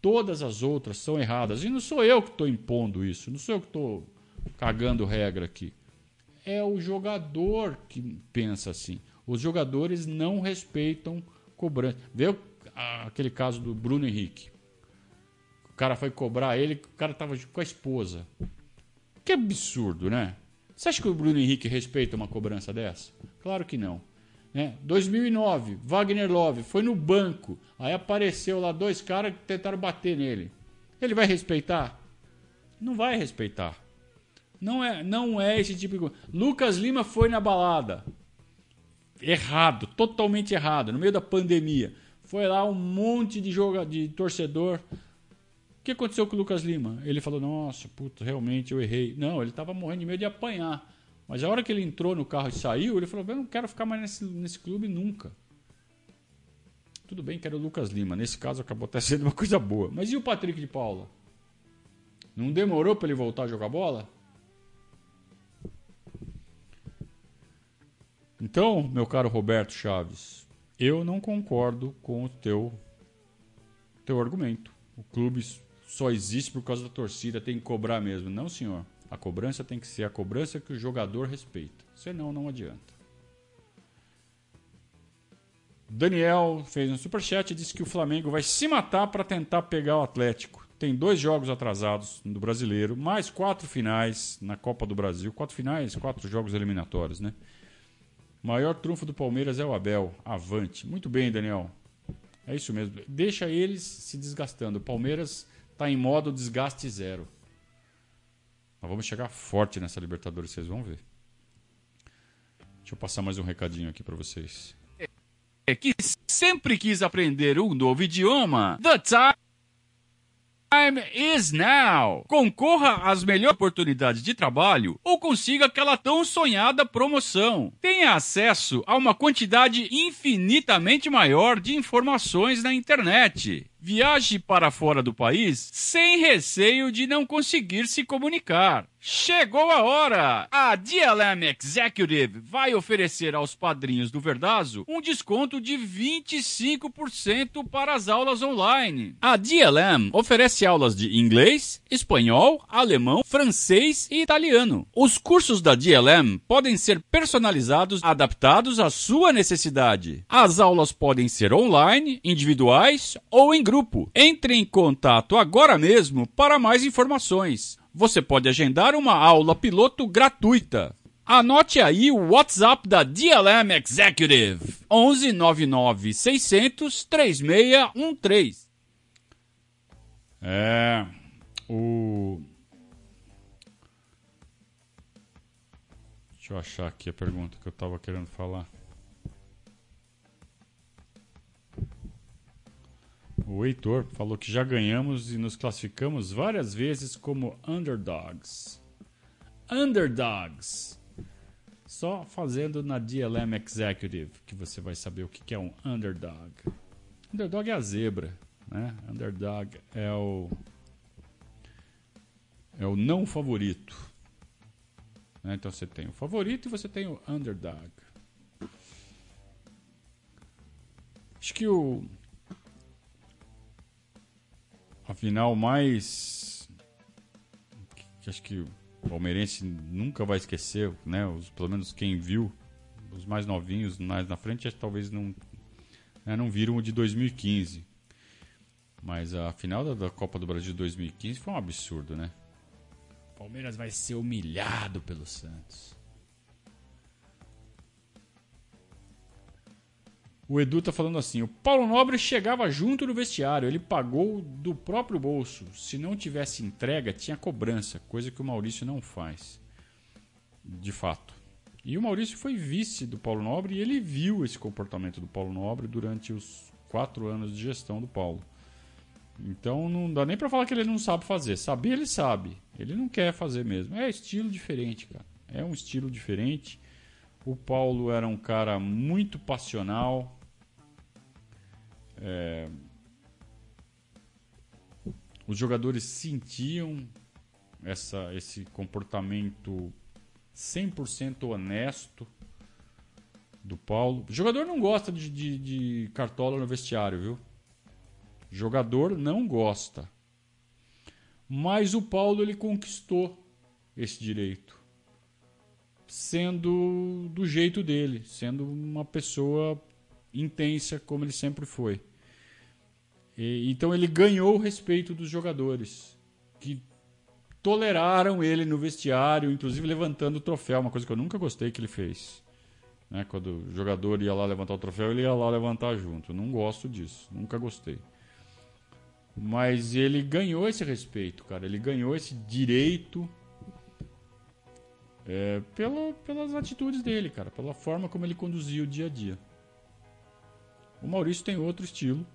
Todas as outras são erradas. E não sou eu que estou impondo isso, não sou eu que estou cagando regra aqui é o jogador que pensa assim. Os jogadores não respeitam cobrança. Vê aquele caso do Bruno Henrique. O cara foi cobrar ele, o cara tava com a esposa. Que absurdo, né? Você acha que o Bruno Henrique respeita uma cobrança dessa? Claro que não. Né? 2009, Wagner Love foi no banco. Aí apareceu lá dois caras que tentaram bater nele. Ele vai respeitar? Não vai respeitar. Não é, não é esse tipo de coisa. Lucas Lima foi na balada. Errado, totalmente errado, no meio da pandemia. Foi lá um monte de joga, de torcedor. O que aconteceu com o Lucas Lima? Ele falou: "Nossa, puta, realmente eu errei". Não, ele estava morrendo de medo de apanhar. Mas a hora que ele entrou no carro e saiu, ele falou: "Eu não quero ficar mais nesse, nesse clube nunca". Tudo bem que era o Lucas Lima, nesse caso acabou até [LAUGHS] sendo uma coisa boa. Mas e o Patrick de Paula? Não demorou para ele voltar a jogar bola? Então, meu caro Roberto Chaves, eu não concordo com o teu, teu argumento. O clube só existe por causa da torcida, tem que cobrar mesmo. Não, senhor. A cobrança tem que ser a cobrança que o jogador respeita. Senão, não adianta. Daniel fez um superchat e disse que o Flamengo vai se matar para tentar pegar o Atlético. Tem dois jogos atrasados do brasileiro, mais quatro finais na Copa do Brasil. Quatro finais, quatro jogos eliminatórios, né? Maior trunfo do Palmeiras é o Abel. Avante. Muito bem, Daniel. É isso mesmo. Deixa eles se desgastando. O Palmeiras está em modo desgaste zero. Nós vamos chegar forte nessa Libertadores, vocês vão ver. Deixa eu passar mais um recadinho aqui para vocês. É que sempre quis aprender um novo idioma. The Time time is now. Concorra às melhores oportunidades de trabalho ou consiga aquela tão sonhada promoção. Tenha acesso a uma quantidade infinitamente maior de informações na internet. Viaje para fora do país sem receio de não conseguir se comunicar. Chegou a hora! A DLM Executive vai oferecer aos padrinhos do Verdazo um desconto de 25% para as aulas online. A DLM oferece aulas de inglês, espanhol, alemão, francês e italiano. Os cursos da DLM podem ser personalizados, adaptados à sua necessidade. As aulas podem ser online, individuais ou em grupo. Entre em contato agora mesmo para mais informações você pode agendar uma aula piloto gratuita. Anote aí o WhatsApp da DLM Executive: 11 99 600 3613. É. O. Deixa eu achar aqui a pergunta que eu estava querendo falar. O Heitor falou que já ganhamos e nos classificamos várias vezes como underdogs. Underdogs. Só fazendo na DLM Executive que você vai saber o que é um underdog. Underdog é a zebra, né? Underdog é o é o não favorito. Né? Então você tem o favorito e você tem o underdog. Acho que o a final mais. que acho que o palmeirense nunca vai esquecer, né? Os, pelo menos quem viu, os mais novinhos mais na frente, talvez não, né, não viram o de 2015. Mas a final da, da Copa do Brasil de 2015 foi um absurdo, né? Palmeiras vai ser humilhado pelo Santos. O Edu tá falando assim: o Paulo Nobre chegava junto no vestiário, ele pagou do próprio bolso. Se não tivesse entrega, tinha cobrança, coisa que o Maurício não faz. De fato. E o Maurício foi vice do Paulo Nobre e ele viu esse comportamento do Paulo Nobre durante os quatro anos de gestão do Paulo. Então não dá nem para falar que ele não sabe fazer. Saber ele sabe. Ele não quer fazer mesmo. É estilo diferente, cara. É um estilo diferente. O Paulo era um cara muito passional, é, os jogadores sentiam essa, esse comportamento 100% honesto do Paulo. O jogador não gosta de, de, de cartola no vestiário, viu? O jogador não gosta. Mas o Paulo ele conquistou esse direito. Sendo do jeito dele, sendo uma pessoa intensa como ele sempre foi. E, então ele ganhou o respeito dos jogadores que toleraram ele no vestiário, inclusive levantando o troféu, uma coisa que eu nunca gostei que ele fez. Né? Quando o jogador ia lá levantar o troféu, ele ia lá levantar junto. não gosto disso, nunca gostei. Mas ele ganhou esse respeito, cara. Ele ganhou esse direito é, pela, pelas atitudes dele, cara. Pela forma como ele conduzia o dia a dia. O Maurício tem outro estilo.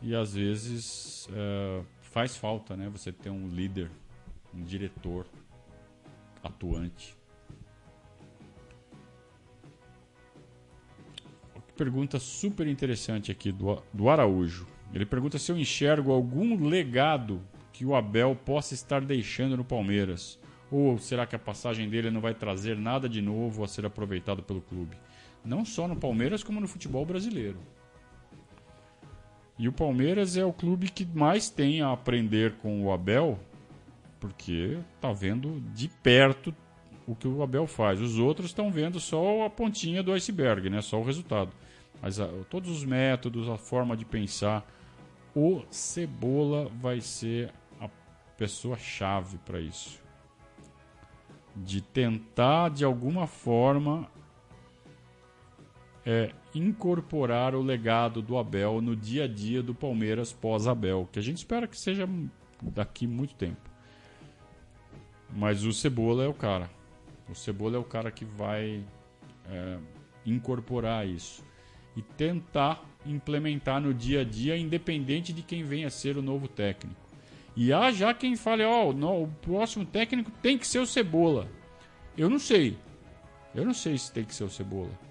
E às vezes é, faz falta, né? Você ter um líder, um diretor atuante. Pergunta super interessante aqui do, do Araújo. Ele pergunta se eu enxergo algum legado que o Abel possa estar deixando no Palmeiras. Ou será que a passagem dele não vai trazer nada de novo a ser aproveitado pelo clube? Não só no Palmeiras, como no futebol brasileiro. E o Palmeiras é o clube que mais tem a aprender com o Abel, porque está vendo de perto o que o Abel faz. Os outros estão vendo só a pontinha do iceberg, né? só o resultado. Mas a, todos os métodos, a forma de pensar, o Cebola vai ser a pessoa-chave para isso. De tentar, de alguma forma, é, incorporar o legado do Abel no dia a dia do Palmeiras pós-Abel, que a gente espera que seja daqui muito tempo. Mas o Cebola é o cara. O Cebola é o cara que vai é, incorporar isso e tentar implementar no dia a dia, independente de quem venha a ser o novo técnico. E há já quem fale, ó, oh, o próximo técnico tem que ser o Cebola. Eu não sei. Eu não sei se tem que ser o Cebola.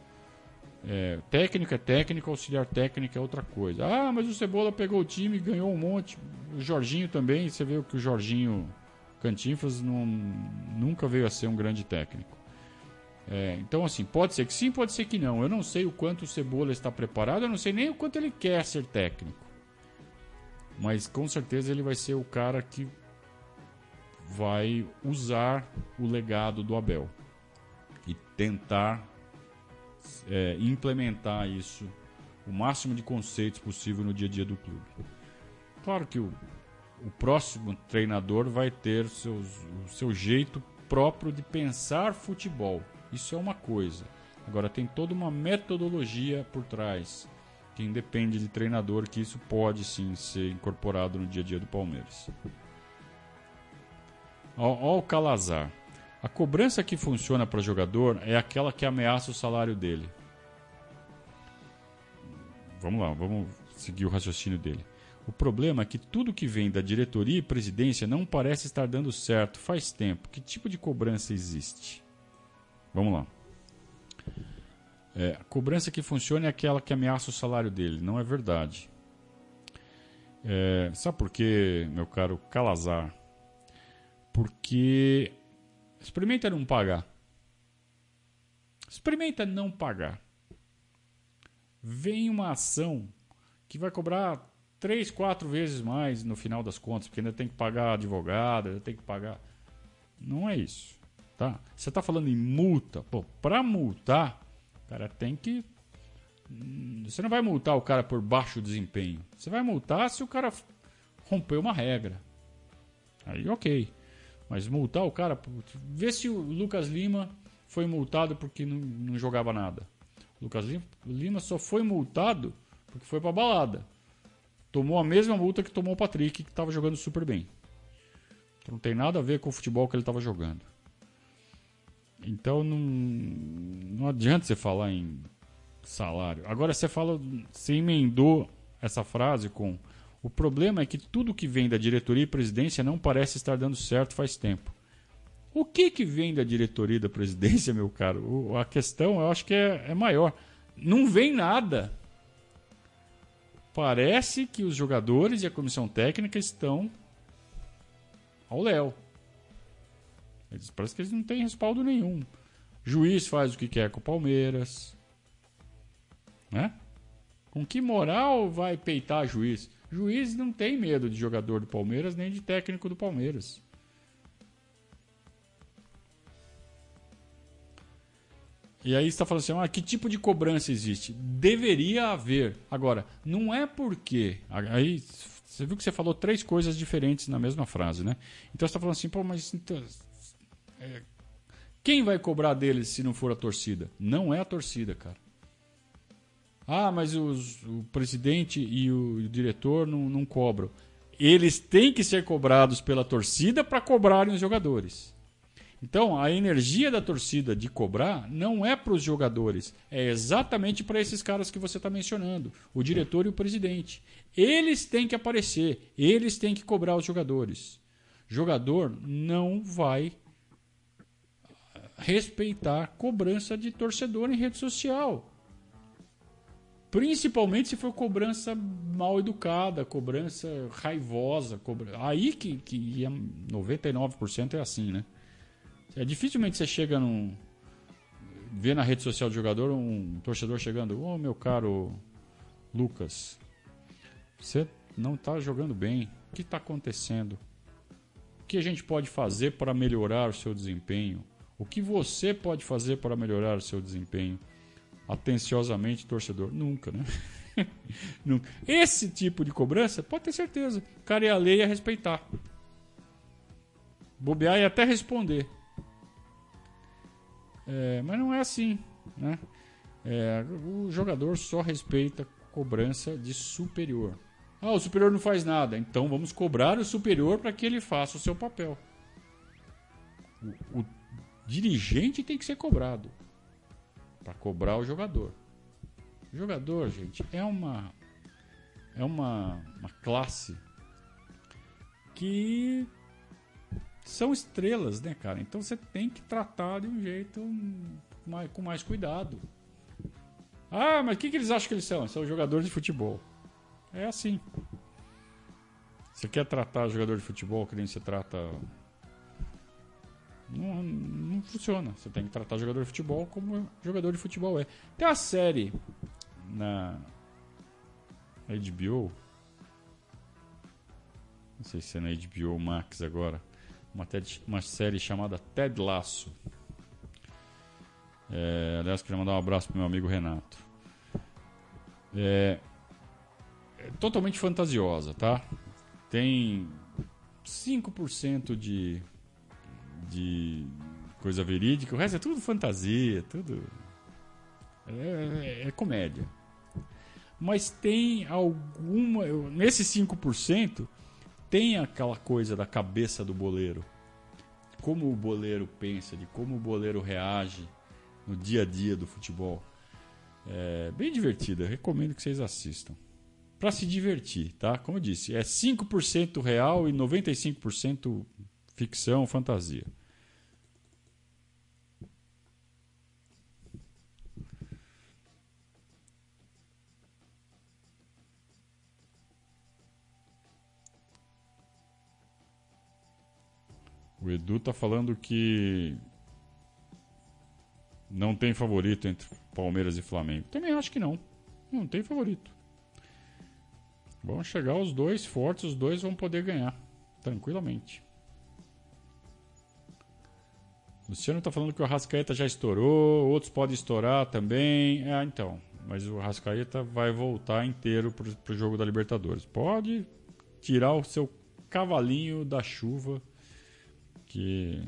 É, técnico é técnico, auxiliar técnico é outra coisa. Ah, mas o Cebola pegou o time, ganhou um monte. O Jorginho também, você vê que o Jorginho Cantinfras não, nunca veio a ser um grande técnico. É, então, assim, pode ser que sim, pode ser que não. Eu não sei o quanto o Cebola está preparado, eu não sei nem o quanto ele quer ser técnico. Mas com certeza ele vai ser o cara que vai usar o legado do Abel e tentar é, implementar isso, o máximo de conceitos possível no dia a dia do clube. Claro que o, o próximo treinador vai ter seus, o seu jeito próprio de pensar futebol. Isso é uma coisa. Agora tem toda uma metodologia por trás que independe de treinador que isso pode sim ser incorporado no dia a dia do Palmeiras. Ó, o Calazar. A cobrança que funciona para jogador é aquela que ameaça o salário dele. Vamos lá, vamos seguir o raciocínio dele. O problema é que tudo que vem da diretoria e presidência não parece estar dando certo faz tempo. Que tipo de cobrança existe? Vamos lá. É, a cobrança que funciona é aquela que ameaça o salário dele. Não é verdade. É, sabe por quê, meu caro Calazar? Porque experimenta não pagar. Experimenta não pagar. Vem uma ação que vai cobrar três, quatro vezes mais no final das contas, porque ainda tem que pagar advogado, ainda tem que pagar. Não é isso, tá? Você está falando em multa, pô, para multar, cara tem que hum, você não vai multar o cara por baixo desempenho. Você vai multar se o cara rompeu uma regra. Aí, ok. Mas multar o cara. Vê se o Lucas Lima foi multado porque não, não jogava nada. O Lucas Lima só foi multado porque foi pra balada. Tomou a mesma multa que tomou o Patrick, que estava jogando super bem. Então não tem nada a ver com o futebol que ele estava jogando. Então não, não adianta você falar em salário. Agora você fala, você emendou essa frase com o problema é que tudo que vem da diretoria e presidência não parece estar dando certo faz tempo. O que, que vem da diretoria e da presidência, meu caro? O, a questão eu acho que é, é maior. Não vem nada. Parece que os jogadores e a comissão técnica estão ao léu. Eles, parece que eles não têm respaldo nenhum. Juiz faz o que quer com o Palmeiras. Né? Com que moral vai peitar juiz? Juiz não tem medo de jogador do Palmeiras nem de técnico do Palmeiras. E aí está falando assim, ah, que tipo de cobrança existe? Deveria haver. Agora, não é porque. Aí você viu que você falou três coisas diferentes na mesma frase, né? Então você está falando assim, pô, mas então, é, quem vai cobrar deles se não for a torcida? Não é a torcida, cara. Ah, mas os, o presidente e o, o diretor não, não cobram. Eles têm que ser cobrados pela torcida para cobrarem os jogadores. Então, a energia da torcida de cobrar não é para os jogadores, é exatamente para esses caras que você está mencionando, o diretor e o presidente. Eles têm que aparecer, eles têm que cobrar os jogadores. Jogador não vai respeitar cobrança de torcedor em rede social. Principalmente se for cobrança mal educada, cobrança raivosa. Aí que, que 99% é assim, né? É, dificilmente você chega num. vê na rede social do jogador um torcedor chegando: Ô oh, meu caro Lucas, você não está jogando bem. O que está acontecendo? O que a gente pode fazer para melhorar o seu desempenho? O que você pode fazer para melhorar o seu desempenho? Atenciosamente torcedor. Nunca, né? [LAUGHS] Nunca. Esse tipo de cobrança, pode ter certeza, o cara ia ler e ia respeitar. Bobear e até responder. É, mas não é assim, né? É, o jogador só respeita cobrança de superior. Ah, o superior não faz nada, então vamos cobrar o superior para que ele faça o seu papel. O, o dirigente tem que ser cobrado para cobrar o jogador. Jogador, gente, é uma é uma, uma classe que são estrelas, né, cara? Então você tem que tratar de um jeito mais, com mais cuidado. Ah, mas o que, que eles acham que eles são? São jogadores de futebol. É assim. Você quer tratar jogador de futebol que nem você trata. Não, não funciona. Você tem que tratar jogador de futebol como jogador de futebol é. Tem uma série na HBO. Não sei se é na HBO Max agora. Uma, TED, uma série chamada Ted Laço. É, aliás, queria mandar um abraço pro meu amigo Renato. É, é totalmente fantasiosa, tá? Tem 5% de, de coisa verídica, o resto é tudo fantasia, tudo. É, é, é comédia. Mas tem alguma. Nesses 5%, tem aquela coisa da cabeça do boleiro. Como o boleiro pensa, de como o boleiro reage no dia a dia do futebol. É bem divertida, recomendo que vocês assistam. Para se divertir, tá? Como eu disse, é 5% real e 95% ficção, fantasia. O Edu tá falando que não tem favorito entre Palmeiras e Flamengo. Também acho que não. Não tem favorito. Vão chegar os dois fortes, os dois vão poder ganhar. Tranquilamente. Luciano está falando que o Arrascaeta já estourou, outros podem estourar também. É, então. Mas o Arrascaeta vai voltar inteiro para o jogo da Libertadores. Pode tirar o seu cavalinho da chuva que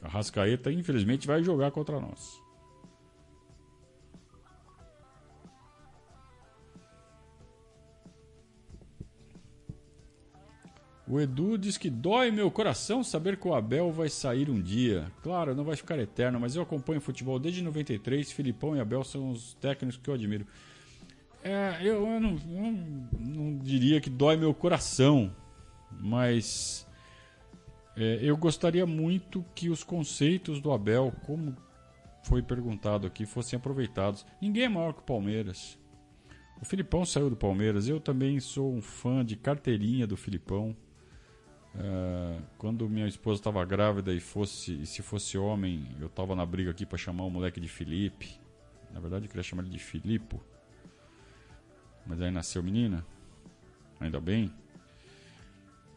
a Rascaeta, infelizmente, vai jogar contra nós. O Edu diz que dói meu coração saber que o Abel vai sair um dia. Claro, não vai ficar eterno, mas eu acompanho futebol desde 93. Filipão e Abel são os técnicos que eu admiro. É, eu, eu, não, eu não diria que dói meu coração, mas é, eu gostaria muito que os conceitos do Abel, como foi perguntado aqui, fossem aproveitados. Ninguém é maior que o Palmeiras. O Filipão saiu do Palmeiras. Eu também sou um fã de carteirinha do Filipão. É, quando minha esposa estava grávida e fosse e se fosse homem, eu estava na briga aqui para chamar o moleque de Felipe. Na verdade, eu queria chamar ele de Filipo. Mas aí nasceu menina. Ainda bem.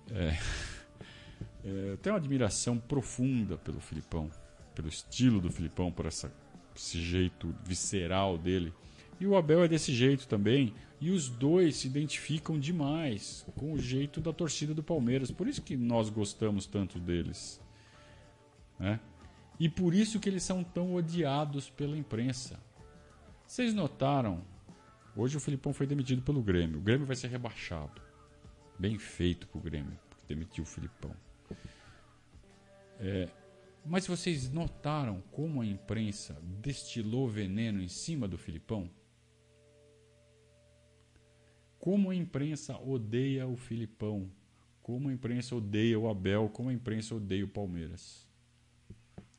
É. É, [LAUGHS] eu tenho uma admiração profunda pelo Filipão, pelo estilo do Filipão, por essa, esse jeito visceral dele. E o Abel é desse jeito também. E os dois se identificam demais com o jeito da torcida do Palmeiras. Por isso que nós gostamos tanto deles. Né? E por isso que eles são tão odiados pela imprensa. Vocês notaram? Hoje o Filipão foi demitido pelo Grêmio. O Grêmio vai ser rebaixado. Bem feito pro Grêmio, porque demitiu o Filipão. É, mas vocês notaram como a imprensa destilou veneno em cima do Filipão? Como a imprensa odeia o Filipão? Como a imprensa odeia o Abel? Como a imprensa odeia o Palmeiras?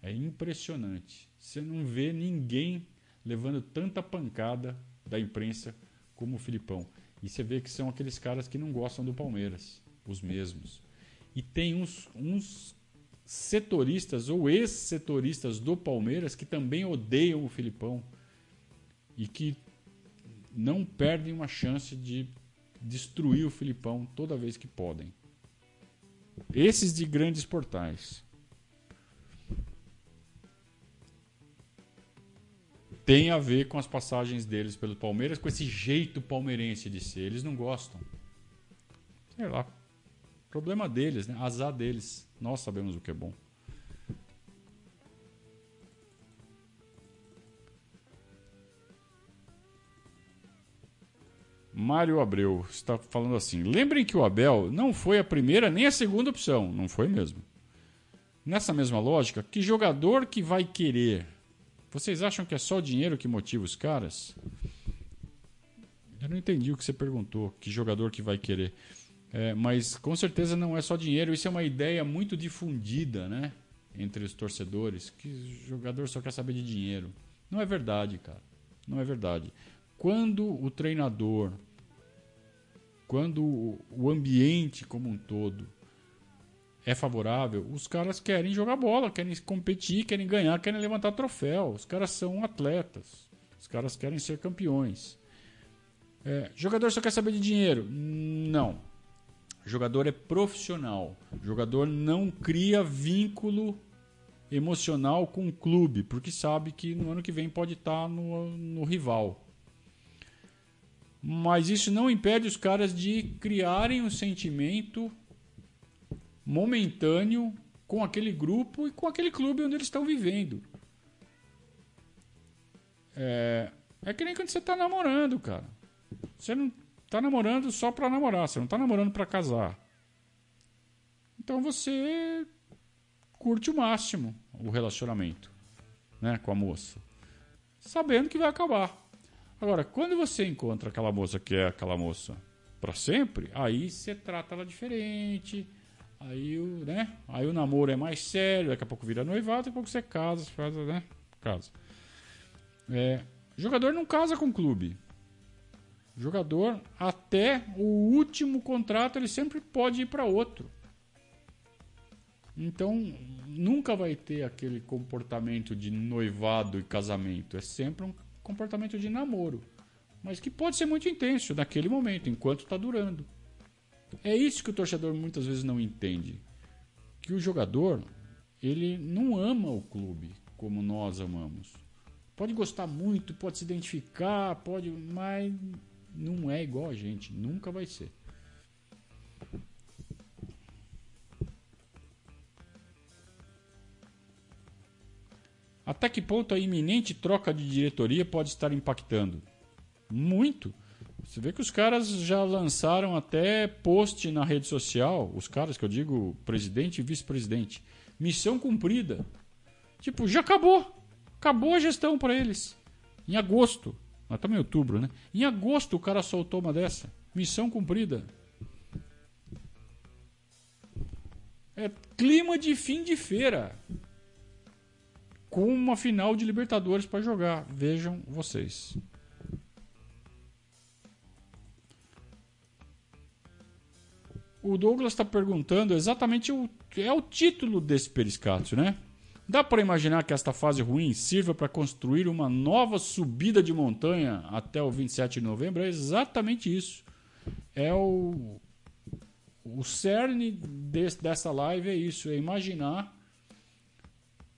É impressionante. Você não vê ninguém levando tanta pancada da imprensa como o Filipão. E você vê que são aqueles caras que não gostam do Palmeiras, os mesmos. E tem uns, uns setoristas ou ex-setoristas do Palmeiras que também odeiam o Filipão e que não perdem uma chance de destruir o Filipão toda vez que podem. Esses de grandes portais. Tem a ver com as passagens deles pelo Palmeiras, com esse jeito palmeirense de ser. Eles não gostam. Sei lá. Problema deles, né? Azar deles. Nós sabemos o que é bom. Mário Abreu está falando assim: lembrem que o Abel não foi a primeira nem a segunda opção, não foi mesmo. Nessa mesma lógica, que jogador que vai querer Vocês acham que é só o dinheiro que motiva os caras? Eu não entendi o que você perguntou. Que jogador que vai querer? É, mas com certeza não é só dinheiro. Isso é uma ideia muito difundida, né? Entre os torcedores. Que jogador só quer saber de dinheiro. Não é verdade, cara. Não é verdade. Quando o treinador, quando o ambiente como um todo é favorável, os caras querem jogar bola, querem competir, querem ganhar, querem levantar troféu. Os caras são atletas. Os caras querem ser campeões. É, jogador só quer saber de dinheiro? Não. Jogador é profissional. Jogador não cria vínculo emocional com o clube, porque sabe que no ano que vem pode estar no, no rival. Mas isso não impede os caras de criarem um sentimento momentâneo com aquele grupo e com aquele clube onde eles estão vivendo. É, é que nem quando você está namorando, cara. Você não está namorando só para namorar, você não está namorando para casar. Então você curte o máximo o relacionamento, né, com a moça, sabendo que vai acabar. Agora, quando você encontra aquela moça que é aquela moça para sempre, aí você trata ela diferente, Aí o, né? Aí o namoro é mais sério, daqui a pouco vira noivado, daqui a pouco você casa, faz, né? Casa. É, jogador não casa com clube. Jogador, até o último contrato, ele sempre pode ir para outro. Então, nunca vai ter aquele comportamento de noivado e casamento. É sempre um comportamento de namoro. Mas que pode ser muito intenso naquele momento, enquanto está durando. É isso que o torcedor muitas vezes não entende. Que o jogador, ele não ama o clube como nós amamos. Pode gostar muito, pode se identificar, pode, mas não é igual a gente, nunca vai ser. Até que ponto a iminente troca de diretoria pode estar impactando? Muito. Você vê que os caras já lançaram até post na rede social, os caras que eu digo, presidente e vice-presidente. Missão cumprida. Tipo, já acabou. Acabou a gestão para eles. Em agosto. Nós estamos em outubro, né? Em agosto o cara soltou uma dessa. Missão cumprida. É clima de fim de feira. Com uma final de Libertadores para jogar. Vejam vocês. o Douglas está perguntando exatamente o é o título desse periscátio, né? Dá para imaginar que esta fase ruim sirva para construir uma nova subida de montanha até o 27 de novembro? É exatamente isso. É o, o cerne desse, dessa live é isso, é imaginar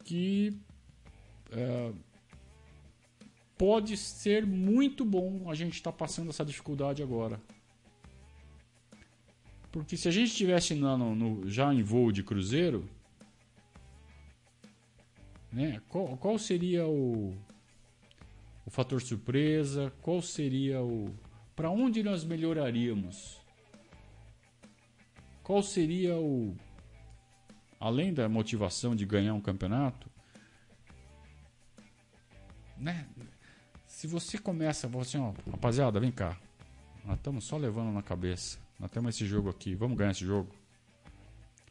que é, pode ser muito bom a gente estar tá passando essa dificuldade agora. Porque se a gente estivesse já em voo de cruzeiro, né, qual, qual seria o, o fator surpresa? Qual seria o. Para onde nós melhoraríamos? Qual seria o. Além da motivação de ganhar um campeonato, né? Se você começa, você, ó, rapaziada, vem cá. Nós estamos só levando na cabeça. Nós temos esse jogo aqui. Vamos ganhar esse jogo?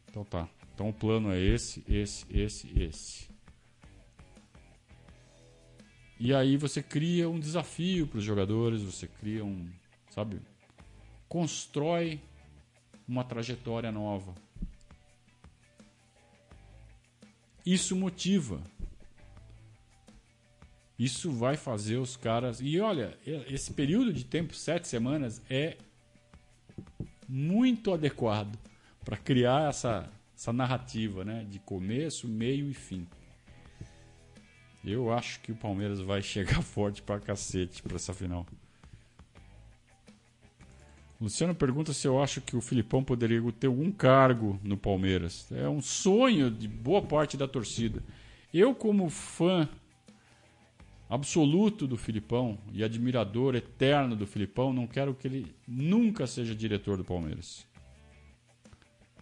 Então tá. Então o plano é esse, esse, esse, esse. E aí você cria um desafio para os jogadores, você cria um, sabe, constrói uma trajetória nova. Isso motiva. Isso vai fazer os caras. E olha, esse período de tempo, sete semanas, é muito adequado para criar essa, essa narrativa né, de começo, meio e fim. Eu acho que o Palmeiras vai chegar [LAUGHS] forte para cacete para essa final. Luciano pergunta se eu acho que o Filipão poderia ter algum cargo no Palmeiras. É um sonho de boa parte da torcida. Eu, como fã absoluto do Filipão e admirador eterno do Filipão, não quero que ele nunca seja diretor do Palmeiras.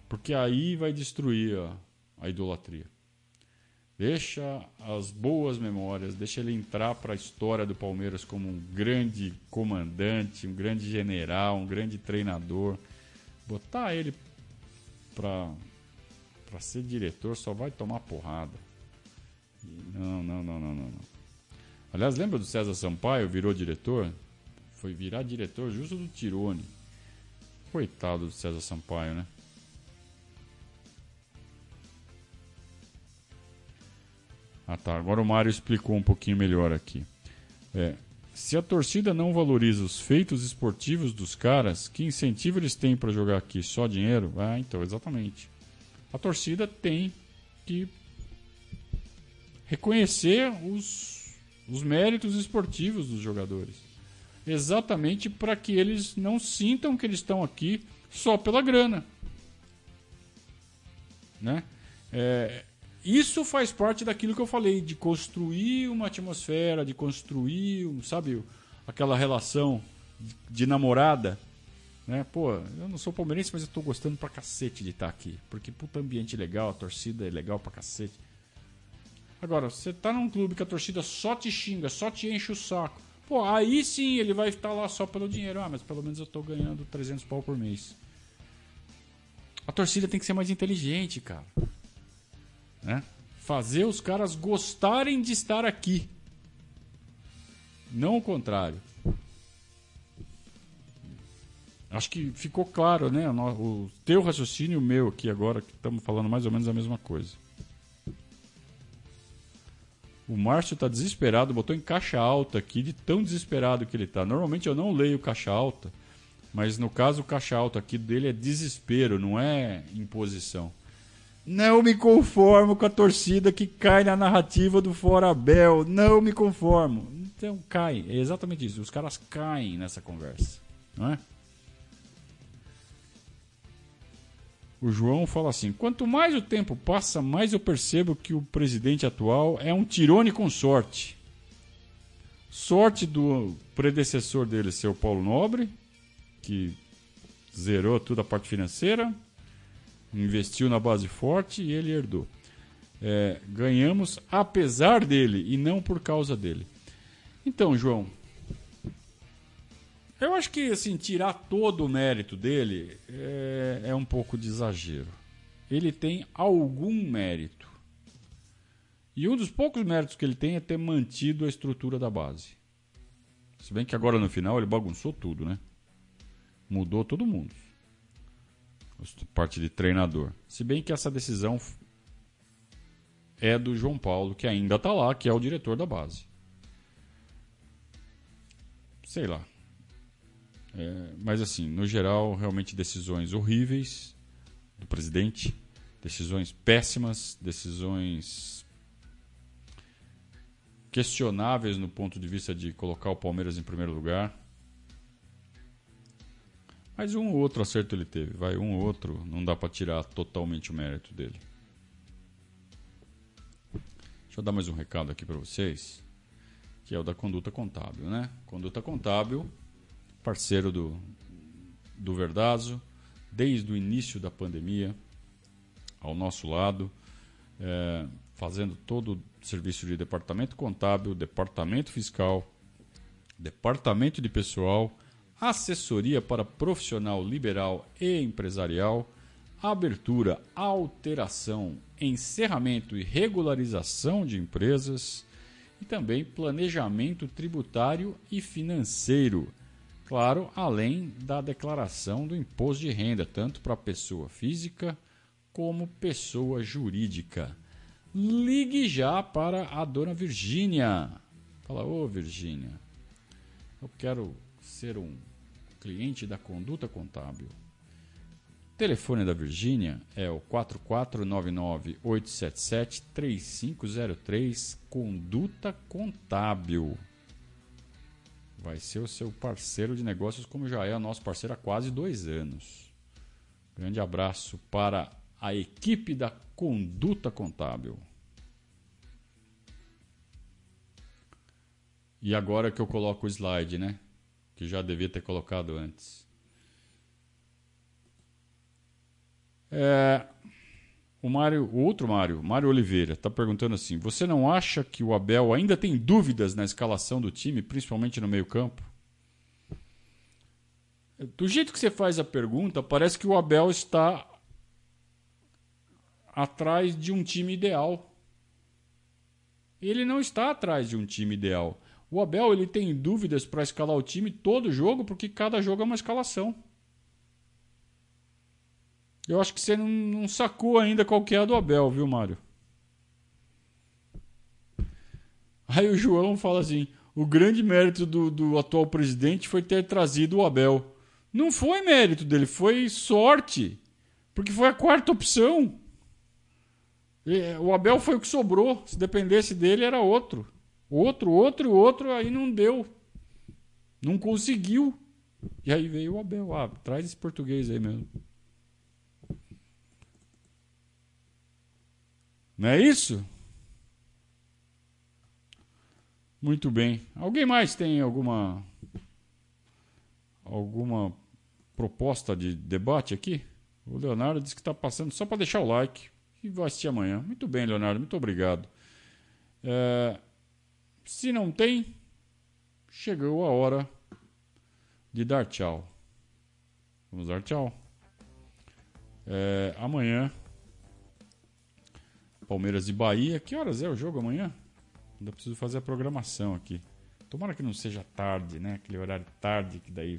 Porque aí vai destruir a, a idolatria. Deixa as boas memórias, deixa ele entrar para a história do Palmeiras como um grande comandante, um grande general, um grande treinador. Botar ele para para ser diretor só vai tomar porrada. Não, não, não, não, não. Aliás, lembra do César Sampaio, virou diretor? Foi virar diretor justo do Tirone. Coitado do César Sampaio, né? Ah tá, agora o Mário explicou um pouquinho melhor aqui. É, se a torcida não valoriza os feitos esportivos dos caras, que incentivo eles têm para jogar aqui? Só dinheiro? Ah, então, exatamente. A torcida tem que reconhecer os, os méritos esportivos dos jogadores. Exatamente para que eles não sintam que eles estão aqui só pela grana. Né? É, isso faz parte daquilo que eu falei, de construir uma atmosfera, de construir, sabe, aquela relação de namorada. Né? Pô, eu não sou palmeirense, mas eu tô gostando pra cacete de estar aqui. Porque puta ambiente legal, a torcida é legal pra cacete. Agora, você tá num clube que a torcida só te xinga, só te enche o saco. Pô, aí sim ele vai estar lá só pelo dinheiro. Ah, mas pelo menos eu tô ganhando 300 pau por mês. A torcida tem que ser mais inteligente, cara. Né? Fazer os caras gostarem de estar aqui. Não o contrário. Acho que ficou claro, né? O teu raciocínio e o meu aqui agora, que estamos falando mais ou menos a mesma coisa. O Márcio está desesperado, botou em caixa alta aqui, de tão desesperado que ele está. Normalmente eu não leio caixa alta, mas no caso o caixa alta aqui dele é desespero, não é imposição. Não me conformo com a torcida que cai na narrativa do Fora Bel. Não me conformo. Então cai. É exatamente isso. Os caras caem nessa conversa. Não é? O João fala assim: quanto mais o tempo passa, mais eu percebo que o presidente atual é um tirone com sorte. Sorte do predecessor dele ser o Paulo Nobre, que zerou toda a parte financeira investiu na base forte e ele herdou. É, ganhamos apesar dele e não por causa dele. Então, João, eu acho que assim tirar todo o mérito dele é, é um pouco de exagero. Ele tem algum mérito. E um dos poucos méritos que ele tem é ter mantido a estrutura da base. Se bem que agora no final ele bagunçou tudo, né? Mudou todo mundo parte de treinador. Se bem que essa decisão é do João Paulo, que ainda está lá, que é o diretor da base. Sei lá. É, mas assim, no geral, realmente decisões horríveis do presidente, decisões péssimas, decisões questionáveis no ponto de vista de colocar o Palmeiras em primeiro lugar. Mas um ou outro acerto ele teve, vai, um ou outro, não dá para tirar totalmente o mérito dele. Deixa eu dar mais um recado aqui para vocês, que é o da conduta contábil, né? Conduta contábil, parceiro do, do Verdazo, desde o início da pandemia, ao nosso lado, é, fazendo todo o serviço de departamento contábil, departamento fiscal, departamento de pessoal assessoria para profissional liberal e empresarial, abertura, alteração, encerramento e regularização de empresas e também planejamento tributário e financeiro. Claro, além da declaração do imposto de renda, tanto para pessoa física como pessoa jurídica. Ligue já para a dona Virgínia. Fala, ô Virgínia, eu quero ser um cliente da Conduta Contábil. O telefone da Virgínia é o 4499-877-3503 Conduta Contábil. Vai ser o seu parceiro de negócios, como já é o nosso parceiro há quase dois anos. Grande abraço para a equipe da Conduta Contábil. E agora que eu coloco o slide, né? que já devia ter colocado antes. É, o Mário, o outro Mário, Mário Oliveira, está perguntando assim: você não acha que o Abel ainda tem dúvidas na escalação do time, principalmente no meio-campo? Do jeito que você faz a pergunta, parece que o Abel está atrás de um time ideal. Ele não está atrás de um time ideal. O Abel ele tem dúvidas para escalar o time todo jogo, porque cada jogo é uma escalação. Eu acho que você não, não sacou ainda qual que é a do Abel, viu, Mário? Aí o João fala assim: o grande mérito do, do atual presidente foi ter trazido o Abel. Não foi mérito dele, foi sorte. Porque foi a quarta opção. O Abel foi o que sobrou. Se dependesse dele, era outro. Outro, outro, outro, aí não deu. Não conseguiu. E aí veio o Abel. Ah, traz esse português aí mesmo. Não é isso? Muito bem. Alguém mais tem alguma alguma proposta de debate aqui? O Leonardo disse que está passando só para deixar o like e vai assistir amanhã. Muito bem, Leonardo, muito obrigado. É, se não tem, chegou a hora de dar tchau. Vamos dar tchau. É, amanhã Palmeiras e Bahia. Que horas é o jogo amanhã? Ainda preciso fazer a programação aqui. Tomara que não seja tarde, né? Aquele horário tarde que daí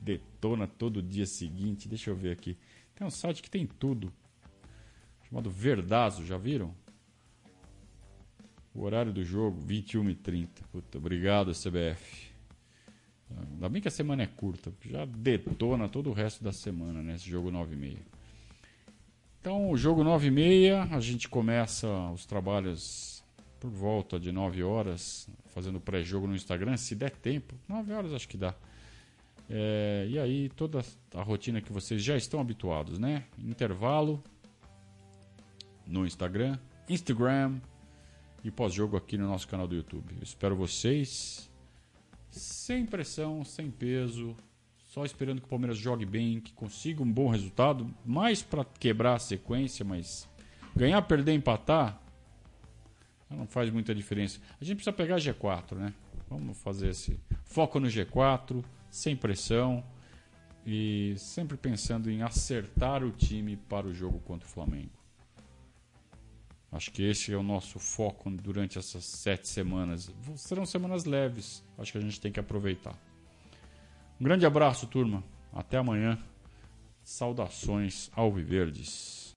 detona todo dia seguinte. Deixa eu ver aqui. Tem um site que tem tudo. Chamado Verdazo, já viram? O horário do jogo, 21h30. Puta, obrigado, CBF. Ainda bem que a semana é curta. Já detona todo o resto da semana, né? Esse jogo 9h30. Então, o jogo 9 e meia, a gente começa os trabalhos por volta de 9 horas, fazendo pré-jogo no Instagram, se der tempo. 9 horas acho que dá. É, e aí, toda a rotina que vocês já estão habituados, né? Intervalo no Instagram, Instagram e pós-jogo aqui no nosso canal do YouTube. Eu espero vocês sem pressão, sem peso, só esperando que o Palmeiras jogue bem, que consiga um bom resultado, mais para quebrar a sequência, mas ganhar, perder, empatar não faz muita diferença. A gente precisa pegar G4, né? Vamos fazer esse foco no G4, sem pressão e sempre pensando em acertar o time para o jogo contra o Flamengo. Acho que esse é o nosso foco durante essas sete semanas. Serão semanas leves. Acho que a gente tem que aproveitar. Um grande abraço, turma. Até amanhã. Saudações ao Viverdes.